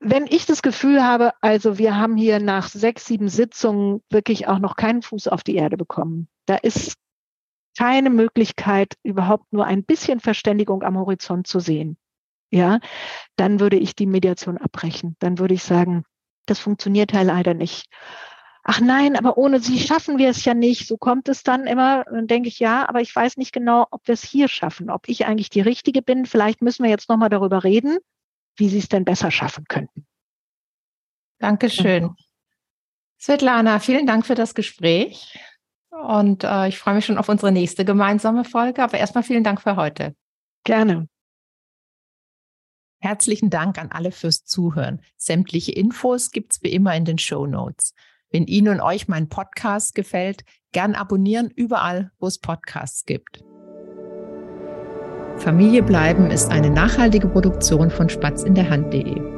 Wenn ich das Gefühl habe, also wir haben hier nach sechs, sieben Sitzungen wirklich auch noch keinen Fuß auf die Erde bekommen, da ist keine Möglichkeit, überhaupt nur ein bisschen Verständigung am Horizont zu sehen, ja, dann würde ich die Mediation abbrechen. Dann würde ich sagen, das funktioniert ja leider nicht. Ach nein, aber ohne sie schaffen wir es ja nicht. So kommt es dann immer. Dann denke ich, ja, aber ich weiß nicht genau, ob wir es hier schaffen, ob ich eigentlich die Richtige bin. Vielleicht müssen wir jetzt nochmal darüber reden, wie sie es denn besser schaffen könnten. Dankeschön. Svetlana, vielen Dank für das Gespräch. Und äh, ich freue mich schon auf unsere nächste gemeinsame Folge. Aber erstmal vielen Dank für heute. Gerne. Herzlichen Dank an alle fürs Zuhören. Sämtliche Infos gibt es wie immer in den Show Notes. Wenn Ihnen und euch mein Podcast gefällt, gern abonnieren überall, wo es Podcasts gibt. Familie bleiben ist eine nachhaltige Produktion von Spatz in der Hand.de.